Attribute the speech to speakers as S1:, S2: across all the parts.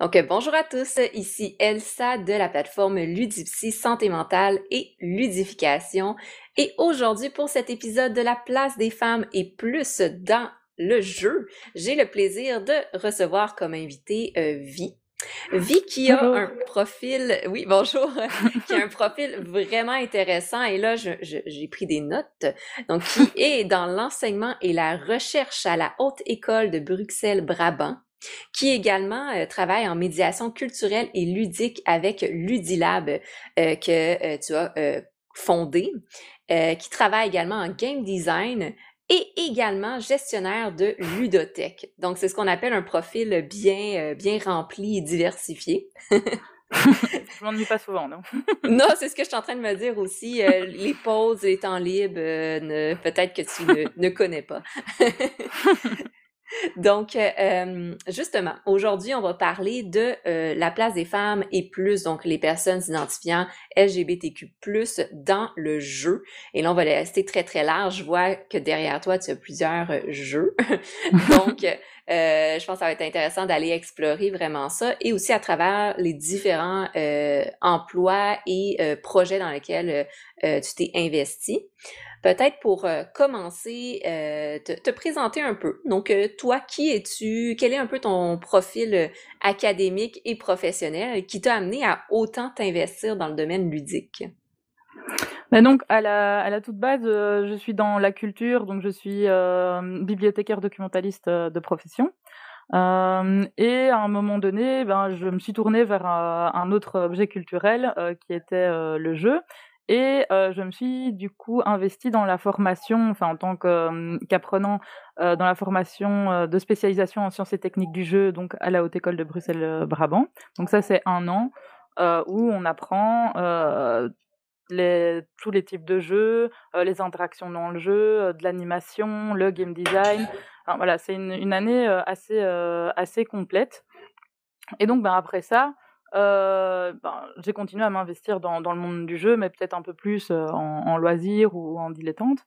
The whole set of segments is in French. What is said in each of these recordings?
S1: Donc, euh, bonjour à tous, ici Elsa de la plateforme Ludipsy Santé mentale et ludification. Et aujourd'hui, pour cet épisode de la place des femmes et plus dans le jeu, j'ai le plaisir de recevoir comme invité euh, Vi. Vi qui a un profil, oui, bonjour, qui a un profil vraiment intéressant et là, j'ai pris des notes. Donc, qui est dans l'enseignement et la recherche à la Haute École de Bruxelles-Brabant qui également euh, travaille en médiation culturelle et ludique avec Ludilab euh, que euh, tu as fondé, qui travaille également en game design et également gestionnaire de ludothèque. Donc c'est ce qu'on appelle un profil bien bien rempli et diversifié.
S2: je m'ennuie pas souvent, non?
S1: non, c'est ce que je suis en train de me dire aussi. les pauses, les temps libres, peut-être que tu ne, ne connais pas. Donc, euh, justement, aujourd'hui, on va parler de euh, la place des femmes et plus, donc les personnes identifiant LGBTQ+, dans le jeu. Et là, on va rester très, très large. Je vois que derrière toi, tu as plusieurs euh, jeux. donc, je pense que ça va être intéressant d'aller explorer vraiment ça et aussi à travers les différents emplois et projets dans lesquels tu t'es investi. Peut-être pour euh, commencer, euh, te, présenter un peu. Donc, euh, toi, qui es-tu? Quel est un peu ton profil académique et professionnel qui t'a amené à autant t'investir dans le domaine ludique?
S2: Ben donc, à la, toute base, je suis dans la culture, donc je suis bibliothécaire documentaliste de profession. et à un moment donné, ben, je me suis tournée vers un, autre objet culturel qui était le jeu. Et je me suis du coup investie dans la formation, enfin en tant qu'apprenant dans la formation de spécialisation en sciences et techniques du jeu, donc à la Haute École de Bruxelles-Brabant. Donc ça c'est un an où on apprend tous les types de jeux, les interactions dans le jeu, de l'animation, le game design. Voilà, c'est une, une, année assez, assez complète. Et donc ben, après ça, euh, ben, j'ai continué à m'investir dans, dans, le monde du jeu, mais peut-être un peu plus euh, en, en, loisir ou en dilettante.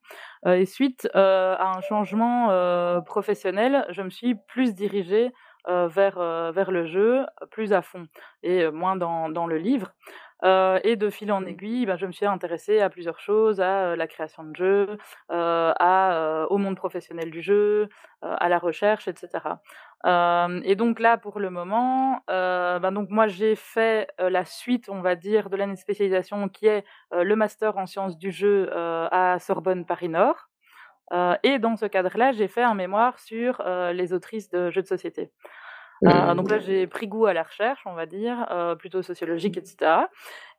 S2: Euh, et suite euh, à un changement euh, professionnel, je me suis plus dirigée vers, vers le jeu, plus à fond, et moins dans, dans le livre. Euh, et de fil en aiguille, ben, je me suis intéressée à plusieurs choses, à la création de jeux, euh, à, au monde professionnel du jeu, à la recherche, etc. et donc là, pour le moment, ben donc moi j'ai fait la suite, on va dire, de l'année de spécialisation qui est le master en sciences du jeu à Sorbonne Paris Nord. et dans ce cadre-là, j'ai fait un mémoire sur les autrices de jeux de société. Euh, donc là, j'ai pris goût à la recherche, on va dire, euh, plutôt sociologique, etc.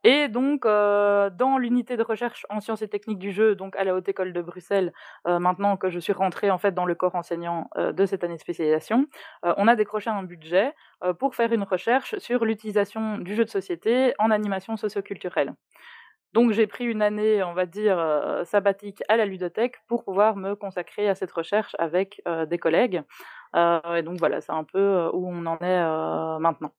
S2: Et donc, euh, dans l'unité de recherche en sciences et techniques du jeu, donc à la Haute École de Bruxelles, euh, maintenant que je suis rentrée en fait dans le corps enseignant de cette année de spécialisation, on a décroché un budget pour faire une recherche sur l'utilisation du jeu de société en animation socioculturelle. Donc j'ai pris une année, on va dire, sabbatique à la ludothèque pour pouvoir me consacrer à cette recherche avec des collègues. Euh, et donc voilà, c'est un peu euh, où on en est euh, maintenant.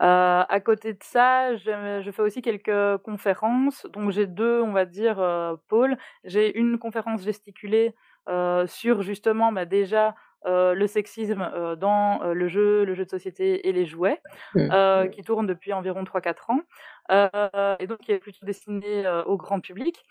S2: Euh, à côté de ça, je, je, fais aussi quelques conférences. Donc j'ai deux, on va dire, euh, pôles. J'ai une conférence gesticulée euh, sur justement bah, déjà le sexisme dans le jeu, le jeu de société et les jouets, mmh. qui tourne depuis environ 3-4 ans, et donc qui est plutôt destiné au grand public.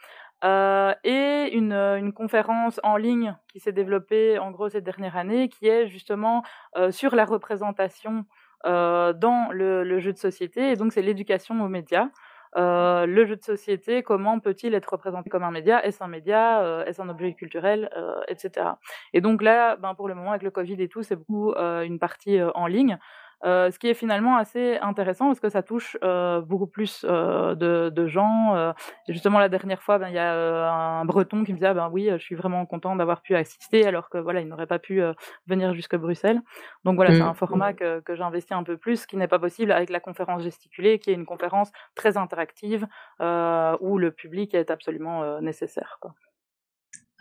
S2: Euh, et une, une, conférence en ligne qui s'est développée en gros cette dernière année, qui est justement euh, sur la représentation euh, dans le, jeu de société, et donc c'est l'éducation aux médias. Euh, le jeu de société, comment peut-il être représenté comme un média? Est-ce un média? Euh, Est-ce un objet culturel? Etc. Et donc là, ben, pour le moment, avec le Covid et tout, c'est beaucoup une partie en ligne. Euh, ce qui est finalement assez intéressant parce que ça touche euh, beaucoup plus euh, de, de, gens. Euh, justement, la dernière fois, ben, il y a euh, un Breton qui me disait ah, ben oui, je suis vraiment content d'avoir pu assister alors que voilà, il n'aurait pas pu venir jusqu'à Bruxelles. Donc voilà, mmh. c'est un format que, que j'investis un peu plus, ce qui n'est pas possible avec la conférence gesticulée, qui est une conférence très interactive où le public est absolument nécessaire. Quoi.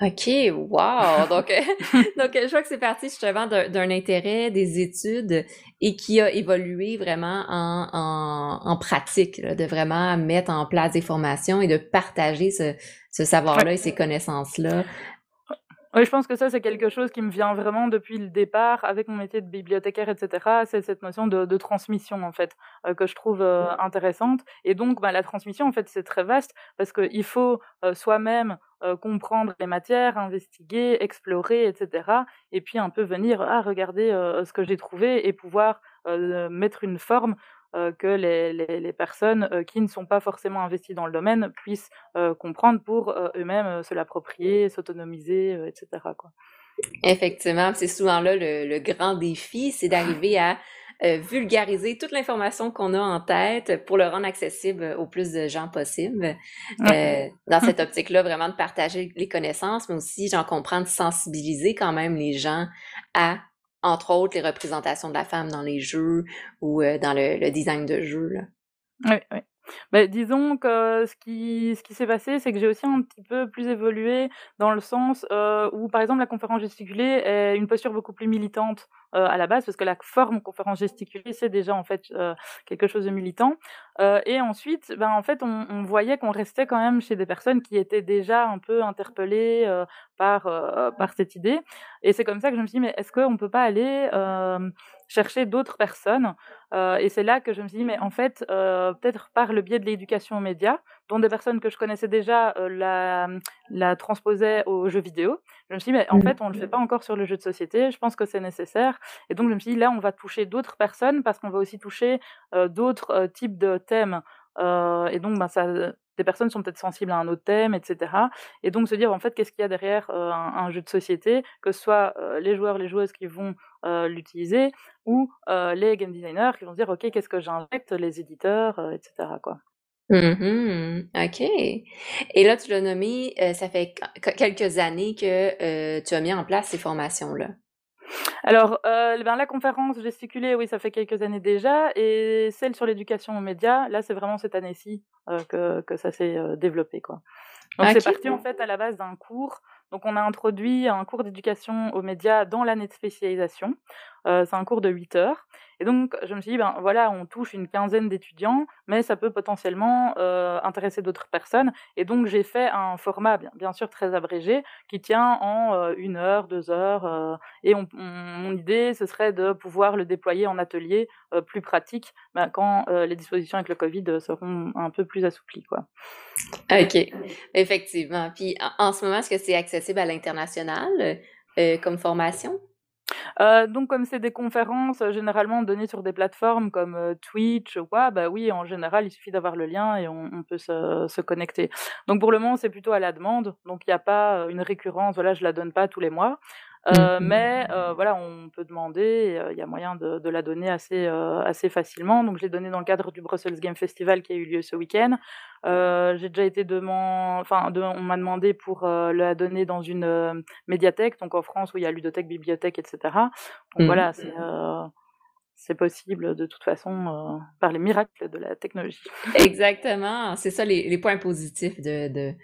S1: OK, wow! Donc, donc je vois que c'est parti justement d'un intérêt, des études et qui a évolué vraiment en, en, en pratique, là, de vraiment mettre en place des formations et de partager ce, ce savoir-là et ces connaissances-là
S2: Oui, je pense que ça, c'est quelque chose qui me vient vraiment depuis le départ avec mon métier de bibliothécaire, etc. C'est cette notion de, transmission, en fait, euh, que je trouve euh, intéressante. Et donc, bah, la transmission, en fait, c'est très vaste parce qu'il faut euh, soi-même comprendre les matières, investiguer, explorer, etc. Et puis un peu venir, à ah, regarder ce que j'ai trouvé et pouvoir mettre une forme que les, les, personnes euh, qui ne sont pas forcément investies dans le domaine puissent euh, comprendre pour eux-mêmes se l'approprier, s'autonomiser, etc. Quoi.
S1: Effectivement, c'est souvent là le, grand défi, c'est d'arriver à vulgariser toute l'information qu'on a en tête pour le rendre accessible au plus de gens possible. dans cette optique-là, vraiment de partager les connaissances, mais aussi, j'en comprends, de sensibiliser quand même les gens à entre autres les représentations de la femme dans les jeux ou euh, dans le, design de jeux. Là.
S2: Oui, oui. Ben, disons que ce qui, ce qui s'est passé, c'est que j'ai aussi un petit peu plus évolué dans le sens euh, où, par exemple, la conférence gesticulée est une posture beaucoup plus militante euh, à la base, parce que la forme conférence gesticulée, c'est déjà en fait euh, quelque chose de militant. Euh, et ensuite, ben, en fait, on, voyait qu'on restait quand même chez des personnes qui étaient déjà un peu interpellées par, par cette idée. Et c'est comme ça que je me suis dit, mais est-ce qu'on ne peut pas aller chercher d'autres personnes. Euh, et c'est là que je me suis dit, mais en fait, euh, peut-être par le biais de l'éducation aux médias, dont des personnes que je connaissais déjà euh, la, la transposaient aux jeux vidéo, je me suis dit, mais en mmh. fait, on ne le fait pas encore sur le jeu de société, je pense que c'est nécessaire. Et donc, je me suis dit, là, on va toucher d'autres personnes parce qu'on va aussi toucher d'autres types de thèmes. Et donc, ben, des personnes sont peut-être sensibles à un autre thème, etc. Et donc se dire en fait qu'est-ce qu'il y a derrière euh, un, jeu de société, que ce soit euh, les joueurs, les joueuses qui vont euh, l'utiliser, ou les game designers qui vont se dire ok qu'est-ce que j'injecte, les éditeurs, etc. Quoi.
S1: Mmh OK. Et là, tu l'as nommé, ça fait quelques années que tu as mis en place ces formations-là.
S2: Alors, euh, ben, la conférence gesticulée, oui, ça fait quelques années déjà, et celle sur l'éducation aux médias, là, c'est vraiment cette année-ci euh, que, que ça s'est euh, développé, quoi. Donc, c'est parti en fait à la base d'un cours. Donc, on a introduit un cours d'éducation aux médias dans l'année de spécialisation. Euh, c'est un cours de 8 heures. Et donc, je me suis dit, ben voilà, on touche une quinzaine d'étudiants, mais ça peut potentiellement euh, intéresser d'autres personnes. Et donc, j'ai fait un format, bien, bien, sûr, très abrégé, qui tient en euh, une heure, deux heures. et mon idée, ce serait de pouvoir le déployer en atelier plus pratique ben, quand les dispositions avec le Covid seront un peu plus assouplies. Quoi.
S1: OK, effectivement. Puis, en ce moment, est-ce que c'est accessible à l'international comme formation?
S2: Euh, donc comme c'est des conférences, euh, généralement données sur des plateformes comme, euh, Twitch ou quoi, bah, oui, en général, il suffit d'avoir le lien et on peut se connecter. Donc pour le moment, c'est plutôt à la demande, donc il y a pas, une récurrence, voilà, je la donne pas tous les mois. Euh, mmh. mais euh, voilà, on peut demander, il y a moyen de, de la donner assez, euh, assez facilement. Donc, je l'ai donnée dans le cadre du Brussels Game Festival qui a eu lieu ce week-end. J'ai déjà été demandé, enfin, on m'a demandé pour la donner dans une médiathèque, donc en France où il y a ludothèque, bibliothèque, etc. Donc mmh. voilà, c'est c'est possible de toute façon par les miracles de la technologie.
S1: Exactement, c'est ça les, les, points positifs de, de,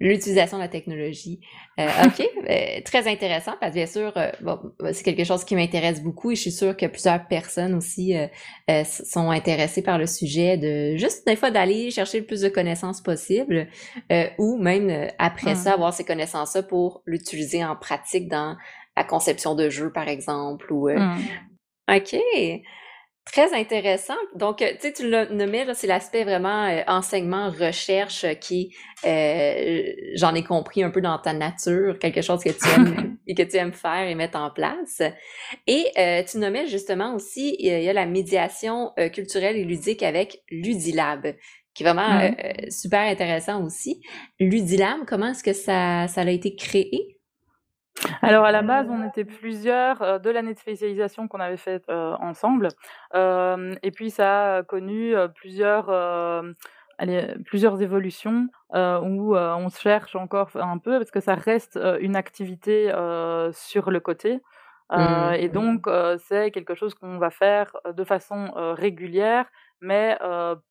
S1: l'utilisation de la technologie. Euh, OK, euh, très intéressant parce que bien sûr, euh, bon, c'est quelque chose qui m'intéresse beaucoup et je suis sûre que plusieurs personnes aussi sont intéressées par le sujet de juste des fois d'aller chercher le plus de connaissances possible ou même après ça avoir ces connaissances-là pour l'utiliser en pratique dans la conception de jeux par exemple ou mmh. OK. Très intéressant. Donc, euh, tu sais, tu l'as nommé, c'est l'aspect vraiment euh, enseignement, recherche euh, qui, j'en ai compris un peu dans ta nature, quelque chose que tu aimes et que tu aimes faire et mettre en place. Et tu nommais justement aussi, il y a la médiation culturelle et ludique avec Ludilab, qui est vraiment super intéressant aussi. Ludilab, comment est-ce que ça, ça a été créé?
S2: Alors à la base, on était plusieurs euh, de l'année de spécialisation qu'on avait faite euh, ensemble, euh, et puis ça a connu plusieurs, allez, plusieurs évolutions où on se cherche encore un peu parce que ça reste une activité sur le côté. Mmh. Et donc, c'est quelque chose qu'on va faire de façon régulière, mais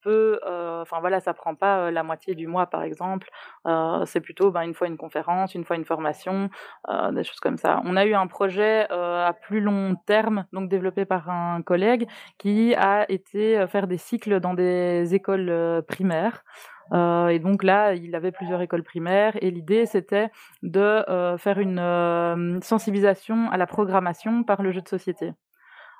S2: peu, enfin voilà, ça prend pas la moitié du mois par exemple. c'est plutôt ben, une fois une conférence, une fois une formation, des choses comme ça. On a eu un projet à plus long terme, donc développé par un collègue, qui a été faire des cycles dans des écoles primaires. Euh, et donc là, il avait plusieurs écoles primaires et l'idée c'était de euh, faire une euh, sensibilisation à la programmation par le jeu de société.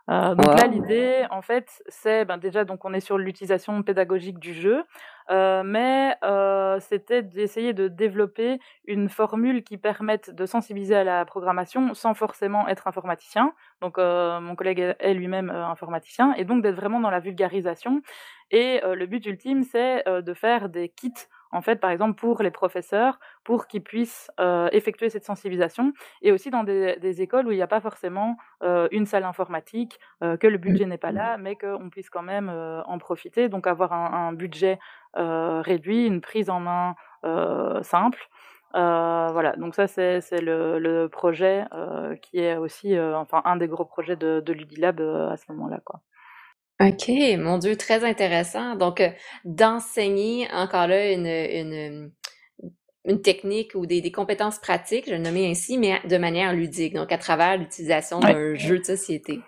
S2: Euh, donc là, l'idée, en fait, c'est ben, déjà donc on est sur l'utilisation pédagogique du jeu, euh, mais euh, c'était d'essayer de développer une formule qui permette de sensibiliser à la programmation sans forcément être informaticien. Donc mon collègue est lui-même informaticien et donc d'être vraiment dans la vulgarisation. Et le but ultime, c'est de faire des kits en fait, par exemple, pour les professeurs, pour qu'ils puissent euh, effectuer cette sensibilisation, et aussi dans des, écoles où il n'y a pas forcément euh, une salle informatique, euh, que le budget n'est pas là, mais qu'on puisse quand même en profiter, donc avoir un, budget réduit, une prise en main simple. voilà, donc ça c'est le, projet qui est aussi, enfin un des gros projets de, de Ludilab à ce moment-là, quoi.
S1: OK, mon Dieu, très intéressant. Donc, euh, d'enseigner encore là une, une, une technique ou des, des compétences pratiques, je le nommer ainsi, mais de manière ludique, donc à travers l'utilisation d'un jeu de société.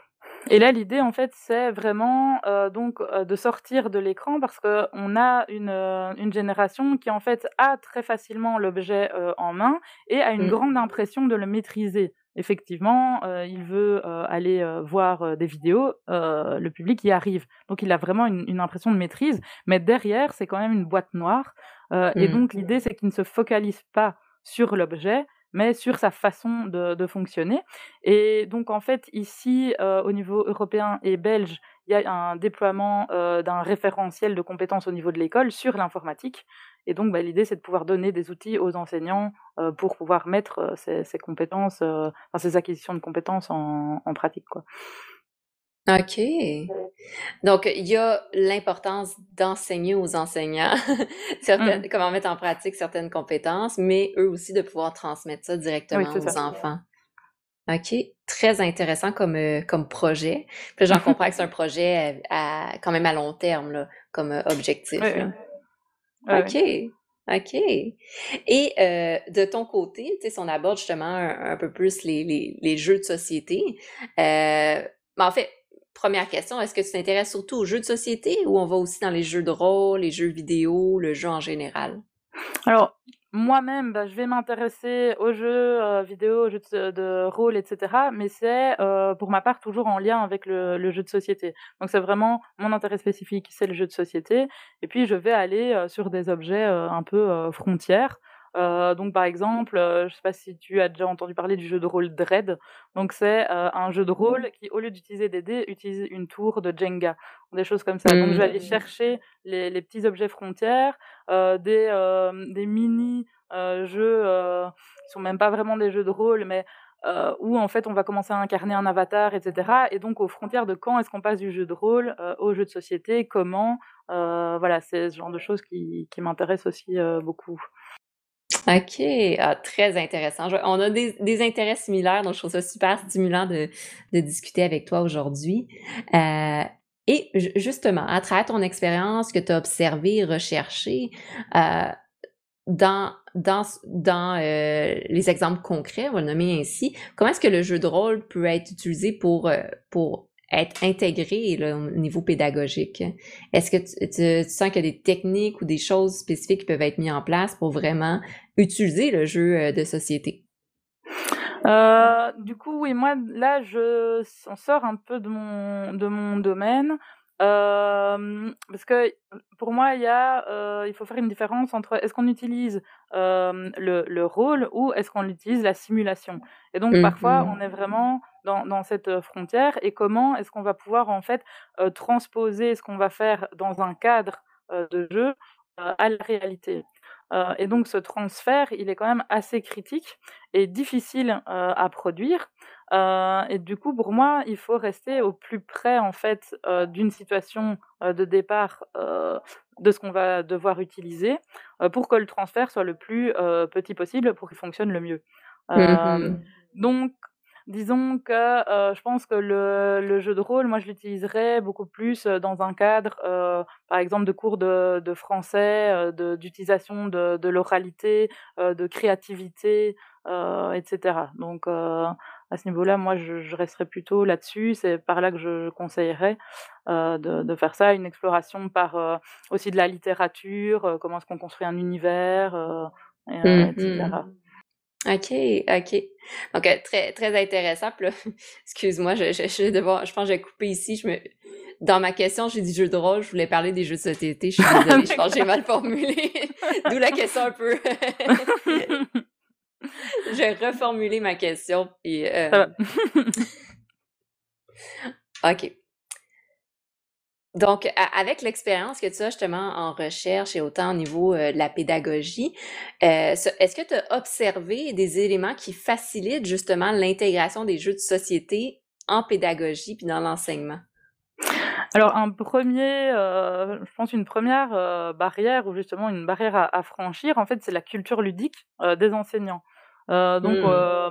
S2: Et là, l'idée, en fait, c'est vraiment euh, donc euh, de sortir de l'écran parce qu'on a une, une génération qui, en fait, a très facilement l'objet en main et a une mmh. grande impression de le maîtriser effectivement, euh, il veut euh, aller euh, voir des vidéos, le public y arrive. Donc il a vraiment une, impression de maîtrise, mais derrière, c'est quand même une boîte noire. Et mmh. donc l'idée, c'est qu'il ne se focalise pas sur l'objet, mais sur sa façon de, fonctionner. Et donc en fait, ici, au niveau européen et belge, il y a un déploiement d'un référentiel de compétences au niveau de l'école sur l'informatique. Et donc, bah, l'idée, c'est de pouvoir donner des outils aux enseignants euh, pour pouvoir mettre euh, ces, ces, compétences, euh, enfin, ces acquisitions de compétences en, en pratique. Quoi.
S1: OK. Donc, il y a l'importance d'enseigner aux enseignants certaines, mmh. comment mettre en pratique certaines compétences, mais eux aussi de pouvoir transmettre ça directement aux enfants. OK. Très intéressant comme, comme projet. Puis j'en comprends que c'est un projet à, quand même à long terme, là, comme objectif. OK. OK. Et euh, de ton côté, si on aborde justement un, peu plus les, les, les, jeux de société, euh, ben, en fait, première question, est-ce que tu t'intéresses surtout aux jeux de société ou on va aussi dans les jeux de rôle, les jeux vidéo, le jeu en général?
S2: Alors, moi-même, bah, je vais m'intéresser aux jeux euh, vidéo, aux jeux de, rôle, etc. Mais c'est, euh, pour ma part, toujours en lien avec le, jeu de société. Donc c'est vraiment mon intérêt spécifique, c'est le jeu de société. Et puis je vais aller euh, sur des objets un peu frontières. Euh, donc par exemple, euh, je ne sais pas si tu as déjà entendu parler du jeu de rôle Dread. Donc c'est euh, un jeu de rôle qui, au lieu d'utiliser des dés, utilise une tour de Jenga, des choses comme ça. Donc je vais aller mmh. chercher les, les petits objets frontières, des, des mini jeux qui sont même pas vraiment des jeux de rôle, mais où en fait on va commencer à incarner un avatar, etc. Et donc aux frontières de quand est-ce qu'on passe du jeu de rôle au jeu de société, comment, voilà, c'est ce genre de choses qui, qui m'intéressent aussi beaucoup.
S1: OK, ah, très intéressant. On a des, des, intérêts similaires, donc je trouve ça super stimulant de, de discuter avec toi aujourd'hui. Euh, et justement, à travers ton expérience que tu as observée, recherchée, euh, dans, dans, dans euh, les exemples concrets, on va le nommer ainsi, comment est-ce que le jeu de rôle peut être utilisé pour, euh, pour être intégré au niveau pédagogique? Est-ce que tu, sens qu'il y a des techniques ou des choses spécifiques qui peuvent être mises en place pour vraiment utiliser le jeu euh, de société?
S2: Euh, du coup, oui, moi, là, je, on sort un peu de mon, de mon domaine. Euh, parce que pour moi, il y a, euh, il faut faire une différence entre est-ce qu'on utilise euh, le, le, rôle ou est-ce qu'on utilise la simulation. Et donc parfois, mmh on est vraiment dans, dans cette frontière. Et comment est-ce qu'on va pouvoir en fait transposer ce qu'on va faire dans un cadre de jeu à la réalité. Et donc ce transfert, il est quand même assez critique et difficile à produire. Euh, et du coup, pour moi, il faut rester au plus près en fait d'une situation de départ de ce qu'on va devoir utiliser pour que le transfert soit le plus petit possible pour qu'il fonctionne le mieux. Mmh donc disons que je pense que le, le, jeu de rôle, moi, je l'utiliserais beaucoup plus dans un cadre, par exemple, de cours de, de français, d'utilisation de, de l'oralité, de créativité, etc. Donc, à ce niveau-là, moi, je, je resterais plutôt là-dessus. C'est par là que je, conseillerais euh, de, de, faire ça, une exploration par euh, aussi de la littérature, euh, comment est-ce qu'on construit un univers, etc.
S1: Mmh OK, OK. Donc, très, très intéressant. Excuse-moi, je, je, je, devoir, je pense que j'ai coupé ici. Je me... Dans ma question, j'ai dit jeu de rôle, je voulais parler des jeux de société. Je suis désolée, je pense que j'ai mal formulé. D'où la question un peu. J'ai reformulé ma question. Euh... OK. Donc, avec l'expérience que tu as justement en recherche et autant au niveau euh, de la pédagogie, euh, est-ce que tu as observé des éléments qui facilitent justement l'intégration des jeux de société en pédagogie puis dans l'enseignement?
S2: Alors un premier, euh, je pense une première barrière ou justement une barrière à, à franchir, en fait, c'est la culture ludique des enseignants. Euh, donc, mmh. euh,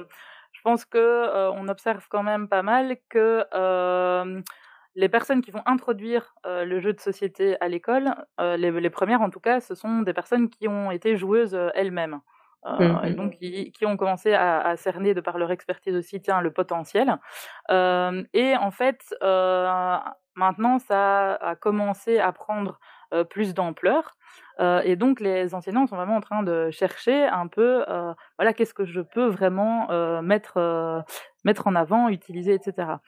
S2: je pense que euh, on observe quand même pas mal que les personnes qui vont introduire le jeu de société à l'école, les, les, premières en tout cas, ce sont des personnes qui ont été joueuses elles-mêmes. Euh, et mmh donc qui, qui, ont commencé à, à, cerner de par leur expertise aussi tiens, le potentiel. Euh, et en fait, euh, maintenant, ça a commencé à prendre plus d'ampleur. Euh, et donc, les enseignants sont vraiment en train de chercher un peu, euh, voilà, qu'est-ce que je peux vraiment euh, mettre, mettre en avant, utiliser, etc.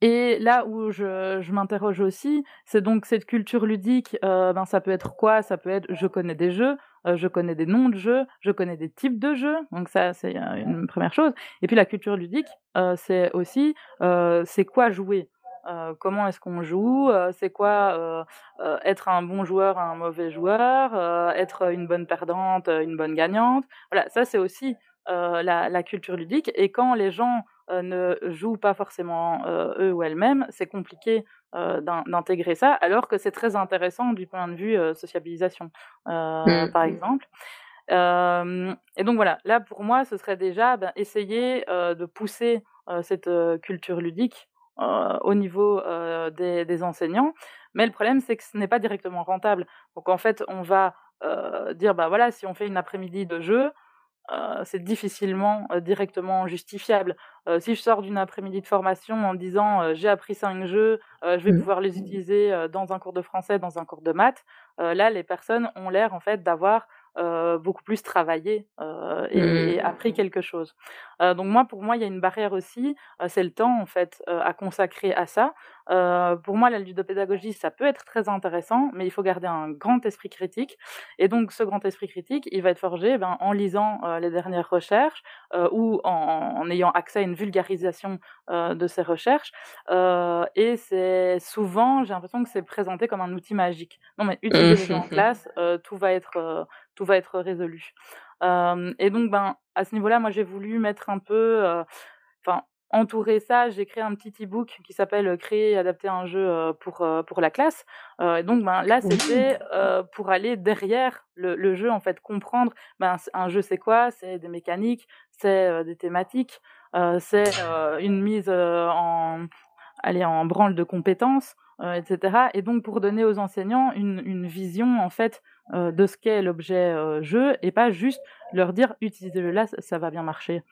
S2: Et là où je, je m'interroge aussi, c'est donc cette culture ludique, ben ça peut être quoi? Ça peut être je connais des jeux, je connais des noms de jeux, je connais des types de jeux, donc ça c'est une première chose. Et puis la culture ludique, c'est aussi c'est quoi jouer? Euh, comment est-ce qu'on joue, euh, c'est quoi euh, être un bon joueur, un mauvais joueur, être une bonne perdante, une bonne gagnante? Voilà, ça c'est aussi la, culture ludique. Et quand les gens ne jouent pas forcément eux ou elles-mêmes, c'est compliqué d'intégrer ça, alors que c'est très intéressant du point de vue sociabilisation, mmh. par exemple. et donc voilà, là pour moi, ce serait déjà ben, essayer de pousser cette culture ludique euh, au niveau euh, des, des, enseignants. Mais le problème, c'est que ce n'est pas directement rentable. Donc en fait, on va euh, dire, bah voilà, si on fait une après-midi de jeu, c'est difficilement directement justifiable. si je sors d'une après-midi de formation en disant j'ai appris cinq jeux, je vais mmh. pouvoir les utiliser dans un cours de français, dans un cours de maths, là les personnes ont l'air en fait d'avoir euh, beaucoup plus travaillé euh, et, mmh. appris quelque chose. Euh, donc moi, pour moi, il y a une barrière aussi, c'est le temps en fait à consacrer à ça. pour moi, la ludopédagogie, ça peut être très intéressant, mais il faut garder un grand esprit critique. Et donc, ce grand esprit critique, il va être forgé ben, en lisant les dernières recherches ou en, en, ayant accès à une vulgarisation de ces recherches. et c'est souvent, j'ai l'impression que c'est présenté comme un outil magique. Non, mais utiliser en classe, tout va être tout va être résolu. et donc, ben, à ce niveau-là, moi, j'ai voulu mettre un peu, enfin, entourer ça. J'ai créé un petit e-book qui s'appelle Créer et adapter un jeu pour pour la classe. et donc, ben, là, c'était pour aller derrière le, le, jeu, en fait, comprendre. Ben, un jeu, c'est quoi? C'est des mécaniques, c'est des thématiques, c'est une mise en aller en branle de compétences, etc. Et donc pour donner aux enseignants une, une vision en fait euh, de ce qu'est l'objet euh, jeu et pas juste leur dire utilisez-le là, ça, va bien marcher.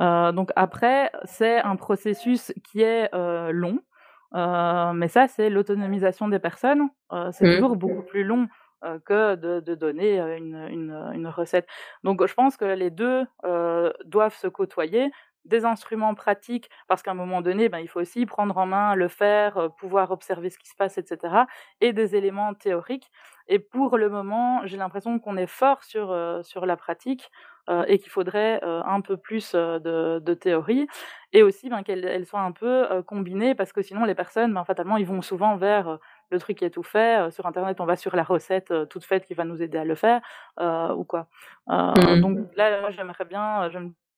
S2: Euh, donc après, c'est un processus qui est long, mais ça, c'est l'autonomisation des personnes. c'est mmh. toujours beaucoup plus long que de, de donner une, une, une, recette. Donc je pense que les deux doivent se côtoyer des instruments pratiques, parce qu'à un moment donné, ben, il faut aussi prendre en main, le faire, pouvoir observer ce qui se passe, etc., et des éléments théoriques. Et pour le moment, j'ai l'impression qu'on est fort sur, euh, sur la pratique euh, et qu'il faudrait un peu plus de, de, théorie, et aussi ben, qu'elle soit un peu combinée, parce que sinon les personnes, ben, fatalement, ils vont souvent vers le truc qui est tout fait. sur Internet, on va sur la recette toute faite qui va nous aider à le faire, ou quoi. Mmh. Donc là, j'aimerais bien,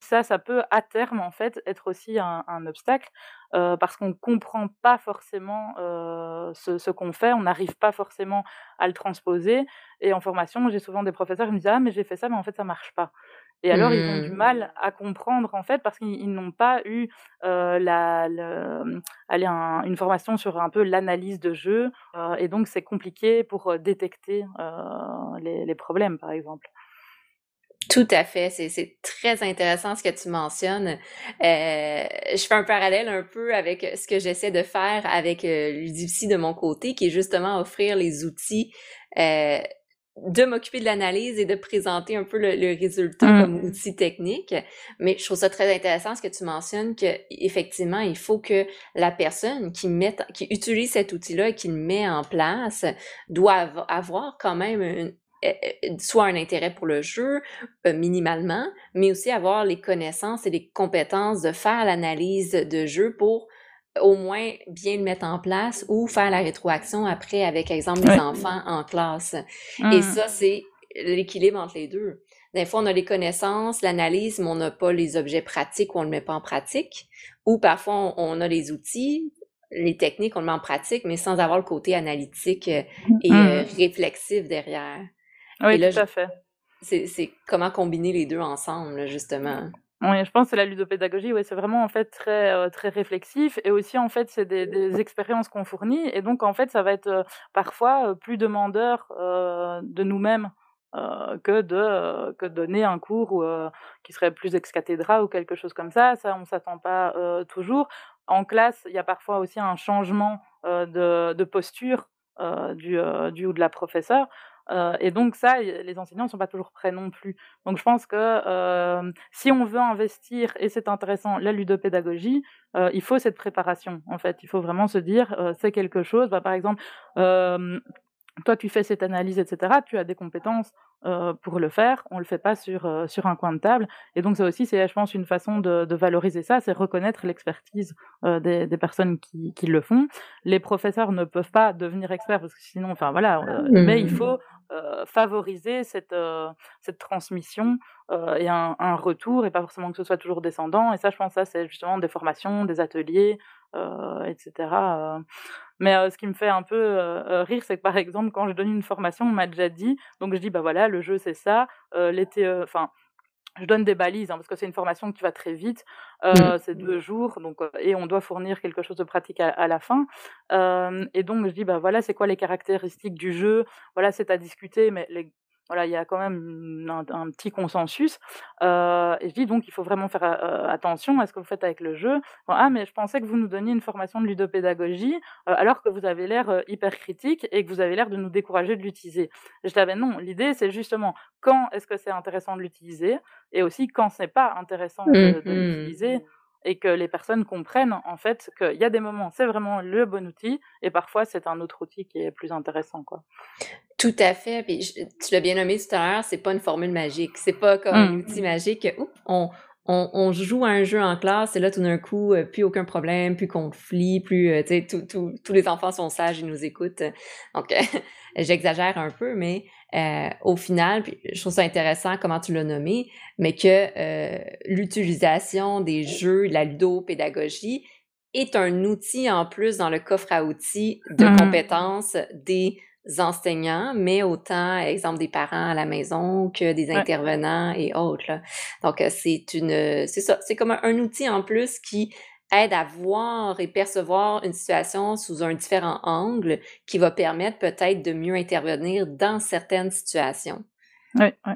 S2: ça, ça peut à terme en fait être aussi un, un obstacle euh, parce qu'on comprend pas forcément euh, ce, ce qu'on fait, on n'arrive pas forcément à le transposer. Et en formation, j'ai souvent des professeurs qui me disent ah mais j'ai fait ça, mais en fait ça marche pas. Et alors, ils ont du mmh. mal à comprendre, en fait, parce qu'ils n'ont pas eu euh, la, allez, une formation sur un peu l'analyse de jeu. Et donc, c'est compliqué pour détecter les, les, problèmes, par exemple.
S1: Tout à fait, c'est très intéressant ce que tu mentionnes. je fais un parallèle un peu avec ce que j'essaie de faire avec l'UDIPSI de mon côté, qui est justement offrir les outils de m'occuper de l'analyse et de présenter un peu le, résultat mmh. comme outil technique. Mais je trouve ça très intéressant ce que tu mentionnes que effectivement, il faut que la personne qui met, qui utilise cet outil-là et qui le met en place doit avoir quand même une, euh, euh, soit un intérêt pour le jeu euh, minimalement, mais aussi avoir les connaissances et les compétences de faire l'analyse de jeu pour au moins bien le mettre en place ou faire la rétroaction après avec, exemple, les enfants en classe. Et mmh. ça, c'est l'équilibre entre les deux. Des fois, on a les connaissances, l'analyse, mais on n'a pas les objets pratiques ou on ne le met pas en pratique. Ou parfois, on, a les outils, les techniques, on le met en pratique, mais sans avoir le côté analytique et mmh. euh, réflexif derrière.
S2: Oui, tout à fait.
S1: C'est comment combiner les deux ensemble, justement.
S2: Oui, je pense que la ludopédagogie, ouais, c'est vraiment en fait très euh, très réflexif et aussi en fait c'est des, des expériences qu'on fournit et donc en fait ça va être euh, parfois euh, plus demandeur de nous-mêmes que de que donner un cours qui serait plus ex cathédra ou quelque chose comme ça. Ça, on s'attend pas toujours. En classe, il y a parfois aussi un changement de, de posture du, du ou de la professeure et donc ça, les enseignants ne sont pas toujours prêts non plus. Donc je pense que si on veut investir, et c'est intéressant, la ludopédagogie, il faut cette préparation, en fait. Il faut vraiment se dire, c'est quelque chose, bah, par exemple, toi tu fais cette analyse, etc., tu as des compétences euh, pour le faire, on le fait pas sur, euh, sur un coin de table. Et donc ça aussi, c'est je pense une façon de, de valoriser ça, c'est reconnaître l'expertise euh, des, des, personnes qui, qui, le font. Les professeurs ne peuvent pas devenir experts parce que sinon, enfin voilà, mais il faut favoriser cette, cette transmission et un, retour et pas forcément que ce soit toujours descendant. Et ça, je pense, ça c'est justement des formations, des ateliers, etc. Mais euh, ce qui me fait un peu euh, euh, rire, c'est que par exemple, quand je donne une formation, on m'a déjà dit, donc je dis, bah voilà, le jeu c'est ça, l'été, enfin, je donne des balises hein, parce que c'est une formation qui va très vite, mmh. c'est deux jours, donc et on doit fournir quelque chose de pratique à, la fin. et donc je dis bah voilà, c'est quoi les caractéristiques du jeu? Voilà, c'est à discuter, mais les voilà, il y a quand même un, petit consensus. Euh, et je dis donc, il faut vraiment faire euh, attention à ce que vous faites avec le jeu. ah, mais je pensais que vous nous donniez une formation de ludopédagogie, euh, alors que vous avez l'air hyper critique et que vous avez l'air de nous décourager de l'utiliser. Je disais, non, l'idée, c'est justement quand est-ce que c'est intéressant de l'utiliser et aussi quand c'est pas intéressant de, de mmh l'utiliser et que les personnes comprennent en fait qu'il y a des moments c'est vraiment le bon outil et parfois c'est un autre outil qui est plus intéressant quoi.
S1: Tout à fait. Puis tu l'as bien nommé tout à l'heure, c'est pas une formule magique. C'est pas comme un mmh. outil magique. on, on, on, joue à un jeu en classe et là tout d'un coup euh, plus aucun problème, plus conflit, plus euh, tu sais tous les enfants sont sages et nous écoutent. Donc j'exagère un peu, mais euh, au final, puis je trouve ça intéressant comment tu l'as nommé, mais que euh, l'utilisation des jeux, la ludopédagogie est un outil en plus dans le coffre à outils de mmh. compétences des enseignants, mais autant, exemple, des parents à la maison que des intervenants et autres. Là. Donc, euh, c'est une, c'est ça, c'est comme un, outil en plus qui aide à voir et percevoir une situation sous un différent angle qui va permettre peut-être de mieux intervenir dans certaines situations.
S2: Oui, oui.